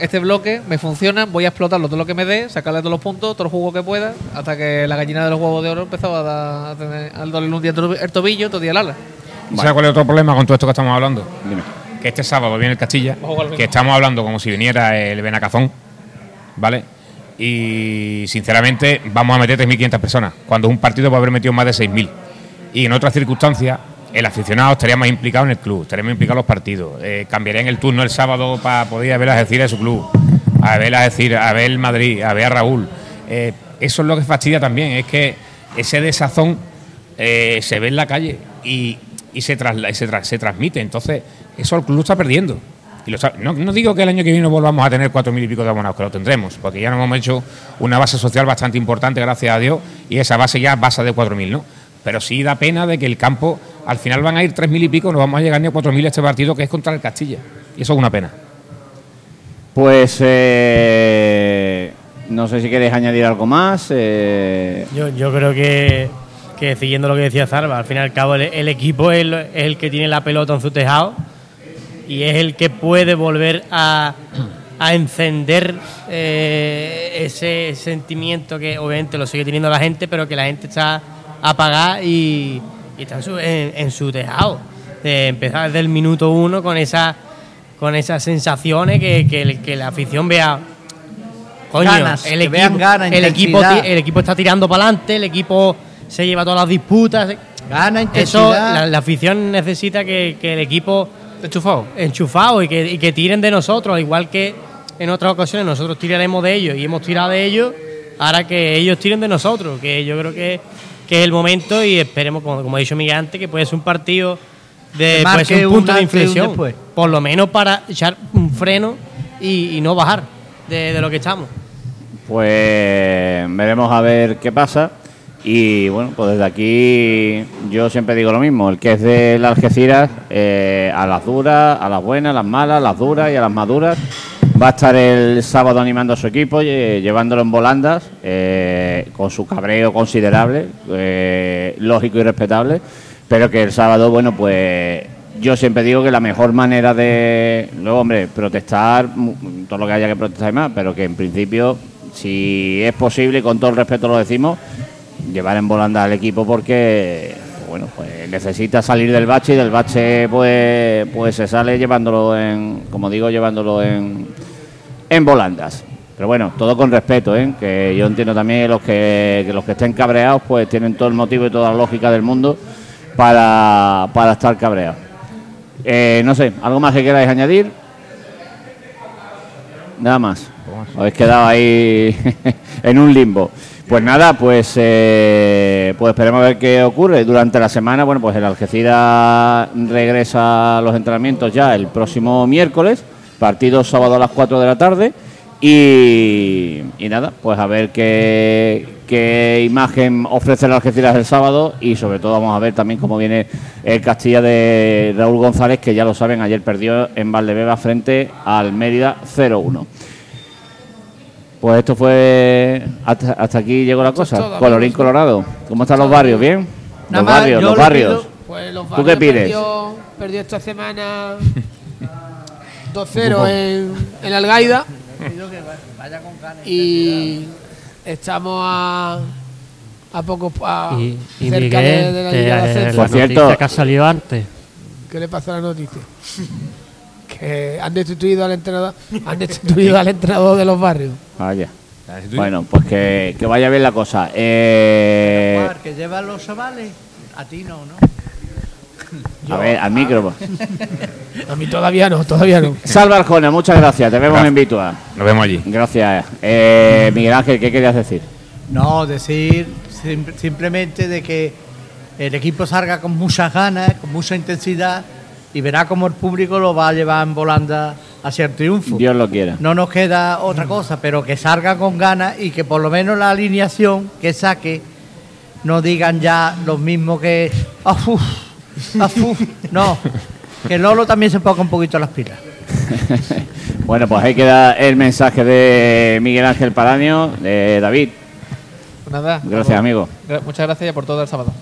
B: este bloque, me funciona, voy a explotarlo todo lo que me dé, sacarle todos los puntos, todo el jugo que pueda, hasta que la gallina de los huevos de oro empezaba a, dar, a tener, a dolerle un día el tobi- el tobillo, otro día el ala.
C: ¿Sabes cuál es otro problema con todo esto que estamos hablando?
A: Dime.
C: Que este sábado viene el Castilla, que estamos hablando como si viniera el Benacazón, ¿vale? Y sinceramente vamos a meter 3.500 personas, cuando es un partido puede haber metido más de 6.000. Y en otras circunstancias, el aficionado estaría más implicado en el club, estaría más implicado en los partidos, eh, cambiarían el turno el sábado para poder ver las decir de su club, a ver las decir, a ver el Madrid, a ver a Raúl. Eh, eso es lo que fastidia también, es que ese desazón eh, se ve en la calle y, se, transmite. Entonces, eso el club está perdiendo. Lo está- no, no digo que el año que viene volvamos a tener cuatro mil y pico de abonados, que lo tendremos, porque ya nos hemos hecho una base social bastante importante, gracias a Dios, y esa base ya basa de cuatro mil, ¿no? Pero sí da pena de que el campo, al final van a ir tres mil y pico, no vamos a llegar ni a cuatro mil este partido, que es contra el Castilla. Y eso es una pena.
A: Pues eh, no sé si queréis añadir algo más. eh,
F: Yo, yo creo que, que siguiendo lo que decía Zarba, al fin y al cabo el, el equipo es el, es el que tiene la pelota en su tejado y es el que puede volver a, a encender eh, ese sentimiento que obviamente lo sigue teniendo la gente, pero que la gente está apagada y, y está en su, en- en su tejado. De empezar desde el minuto uno con esa con esas sensaciones que, que, que la afición vea Coño,
D: Ganas,
F: el equipo,
D: vean ganas,
F: el, equipo, el está tirando para adelante, el equipo se lleva todas las disputas.
D: Gana
F: Eso,
D: intensidad.
F: la, la afición necesita que, que el equipo
B: Enchufado.
F: enchufado y que, y que tiren de nosotros, al igual que en otras ocasiones nosotros tiraremos de ellos y hemos tirado de ellos, ahora que ellos tiren de nosotros, que yo creo que, que es el momento y esperemos, como, como ha dicho Miguel antes, que puede ser un partido de un
D: un
F: punto de inflexión, por lo menos para echar un freno y, y no bajar de, de lo que estamos.
A: Pues veremos a ver qué pasa. Y bueno, pues desde aquí yo siempre digo lo mismo, el que es de las Algeciras, eh, a las duras, a las buenas, a las malas, a las duras y a las maduras, va a estar el sábado animando a su equipo, eh, llevándolo en volandas, eh, con su cabreo considerable, eh, lógico y respetable, pero que el sábado, bueno, pues yo siempre digo que la mejor manera de, luego, hombre, protestar, todo lo que haya que protestar y más, pero que en principio, si es posible, y con todo el respeto lo decimos, llevar en volanda al equipo porque, bueno, pues necesita salir del bache y del bache, pues, pues se sale llevándolo en, como digo, llevándolo en, en volandas. Pero bueno, todo con respeto, ¿eh? que yo entiendo también los que, que los que estén cabreados, pues tienen todo el motivo y toda la lógica del mundo para, para estar cabreados. Eh, no sé, ¿algo más que queráis añadir? Nada más. Os habéis quedado ahí <laughs> en un limbo. Pues nada, pues, eh, pues esperemos a ver qué ocurre. Durante la semana, bueno, pues el Algeciras regresa a los entrenamientos ya el próximo miércoles, partido sábado a las 4 de la tarde. Y, y nada, pues a ver qué, qué imagen ofrece el Algeciras el sábado y sobre todo vamos a ver también cómo viene el Castilla de Raúl González, que ya lo saben, ayer perdió en Valdebeba frente al Mérida 0-1. Pues esto fue. Hasta, hasta aquí llegó la cosa.
E: todo,
A: Colorín. Colorado. ¿Cómo están los barrios? ¿Bien?
D: Nada
A: Los barrios, los barrios.
D: pido-
E: Pues los
A: ¿Tú qué
E: Barrios
A: pides?
E: Perdió, perdió esta semana <laughs> 2-0 en, en Algaida. Y estamos a, a poco a,
G: Y, y
E: cerca
G: Miguel,
E: de, de la de ascenso.
A: Por cierto-
G: noticia que ha salido antes.
E: ¿Qué le pasó a la noticia? <laughs> que han destituido al entrenador, han destituido al entrenador de los barrios.
A: Vaya. Bueno, pues que, que vaya bien la cosa. Eh,
D: Omar, que lleva los chavales, a ti no, ¿no?
A: A ver, al micro.
E: A mí todavía no, todavía no.
A: Salva Arjona, muchas gracias. Te vemos
C: Gracias.
A: en Vitua.
C: Nos vemos allí.
A: Gracias. Eh, Miguel Ángel, ¿qué querías decir?
D: No, decir sim- simplemente de que el equipo salga con muchas ganas, con mucha intensidad y verá cómo el público lo va a llevar en volanda hacia el triunfo.
A: Dios lo quiera.
D: No nos queda otra cosa, pero que salga con ganas y que por lo menos la alineación que saque no digan ya los mismos que. "Afuf, afuf". No, que Lolo también se ponga un poquito las pilas. <laughs>
A: Bueno, pues ahí queda el mensaje de Miguel Ángel Paraño, de David.
B: Pues nada.
A: Gracias, amigo.
B: Gra- Muchas gracias por todo el sábado.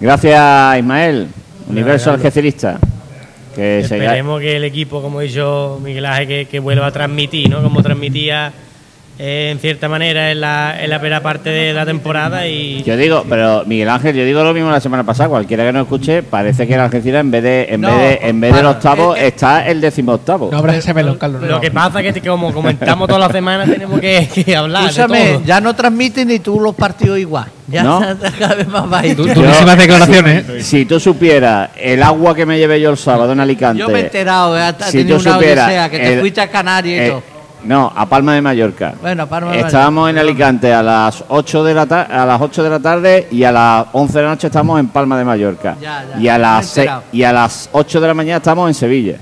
A: Gracias, Ismael, Universo. Que se
F: Esperemos que el equipo, como he dicho Miguel Ángel, que, que vuelva a transmitir, ¿no? Como transmitía eh, en cierta manera en la, en la primera parte de la temporada y
A: Yo digo, pero Miguel Ángel, yo digo lo mismo la semana pasada. Cualquiera que no escuche, parece que el Algeciras en vez de en
D: No,
A: vez de en vez del octavo está el decimoctavo.
B: No abras ese melón, Carlos.
F: lo que pasa es que como comentamos todas las semanas tenemos que, que hablar de
D: Escúchame,
F: todo.
D: ya no transmiten ni tú los partidos igual. Ya
A: ¿No? <laughs>
D: cada vez más bajito.
B: Du- durísimas declaraciones, ¿eh?
A: Si tú supieras el agua que me llevé yo el sábado en Alicante.
D: Yo me he enterado, eh, hasta
A: si tú
D: una
A: supieras
D: odisea, que te
A: el-
D: fuiste a Canarias y
A: eh,
D: todo.
A: No, a Palma de Mallorca.
D: Bueno, a Palma de
A: Estábamos en. Alicante a las 8 de la a las 8 de la tarde y a las 11 de la noche estamos en Palma de Mallorca.
D: Ya, ya,
A: y a las y a las 8 de la mañana estamos en Sevilla.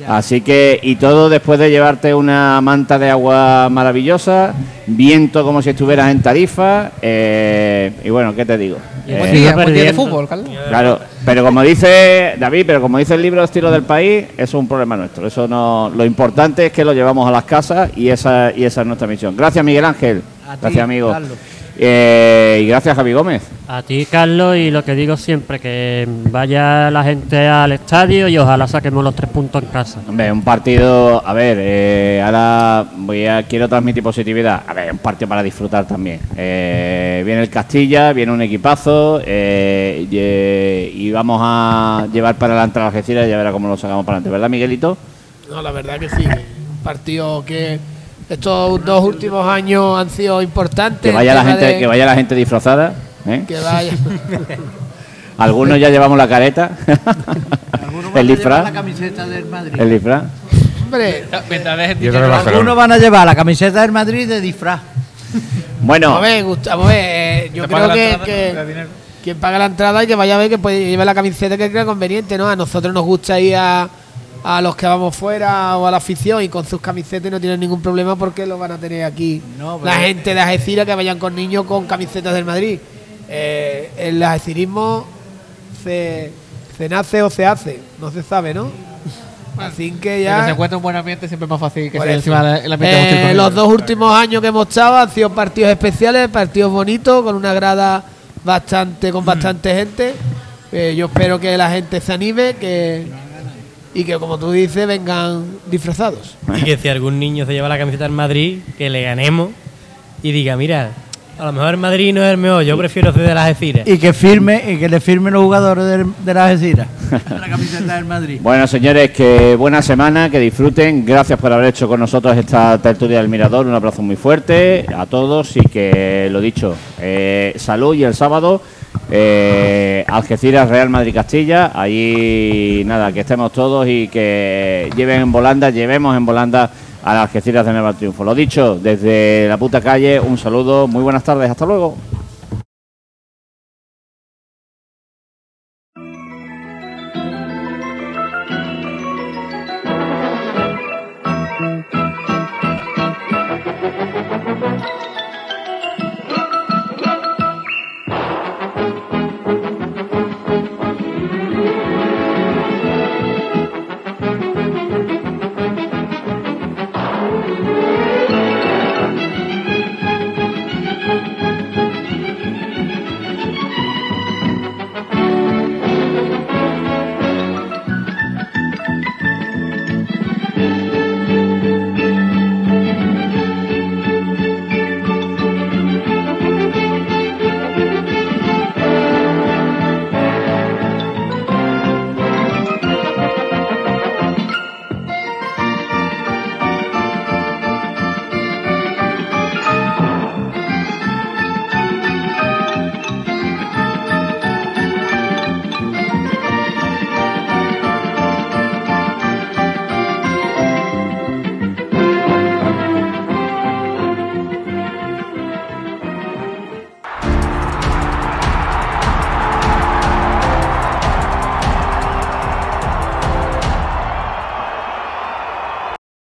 D: Ya.
A: Así que y todo después de llevarte una manta de agua maravillosa, viento como si estuvieras en Tarifa eh, y bueno, ¿qué te digo?
G: Y
A: Eh,
B: Buen
G: Sigue
B: día, buen día de fútbol, Carlos.
A: Claro, pero como dice David, pero como dice el libro Estilo del País, eso es un problema nuestro. Eso no, lo importante es que lo llevamos a las casas y esa y esa es nuestra misión. Gracias Miguel Ángel,
D: A ti,
A: gracias amigo,
D: Carlos.
A: Eh, y gracias Javi Gómez.
G: A ti, Carlos, y lo que digo siempre, que vaya la gente al estadio y ojalá saquemos los tres puntos en casa.
A: Hombre, un partido, a ver, eh, ahora voy a quiero transmitir positividad. A ver, un partido para disfrutar también. Eh, viene el Castilla, viene un equipazo eh, y, eh, y vamos a llevar para adelante a la Algeciras y ya verá cómo lo sacamos para adelante, ¿verdad, Miguelito?
E: No, la verdad que sí. Un partido que estos dos últimos años han sido importantes.
A: Que vaya la gente,
E: de-
A: que vaya la gente disfrazada. ¿eh?
E: que vaya. <laughs>
A: Algunos ya llevamos la careta,
D: Algunos van
A: el
D: a llevar
A: disfraz,
D: la camiseta del Madrid.
A: el disfraz.
E: Hombre.
D: Algunos van a llevar la camiseta del Madrid de disfraz.
A: Bueno,
E: a ver, eh, yo creo que, quien paga la entrada y que vaya a ver que puede llevar la camiseta que crea conveniente, ¿no? A nosotros nos gusta ir a, a los que vamos fuera o a la afición y con sus camisetas no tienen ningún problema porque lo van a tener aquí.
D: No,
E: la gente de Algeciras que vayan con niños con camisetas del Madrid. Eh, el algecirismo se, se nace o se hace, no se sabe, ¿no? Así que ya...
B: se encuentra un buen ambiente, siempre es más fácil que sea encima del ambiente
E: Eh, los dos últimos años que hemos estado han sido partidos especiales, partidos bonitos, con una grada bastante, con bastante gente. Eh, yo espero que la gente se anime que y que, como tú dices, vengan disfrazados.
F: Y que si algún niño se lleva la camiseta del Madrid, que le ganemos y diga, mira, a lo mejor el Madrid no es el mejor, yo prefiero ser de las Algeciras.
D: Y que firme, y que le firmen los jugadores de, la Algeciras. <laughs> la camiseta del Madrid.
A: bueno señores, que buena semana, que disfruten. Gracias por haber hecho con nosotros esta tertulia del Mirador. Un abrazo muy fuerte a todos y que, lo dicho, eh, salud y el sábado. Eh, Algeciras, Real Madrid, Castilla. Ahí nada, que estemos todos y que lleven en volanda, llevemos en volanda a las Algeciras de Nueva Triunfo. Lo dicho, desde la puta calle, un saludo, muy buenas tardes, hasta luego.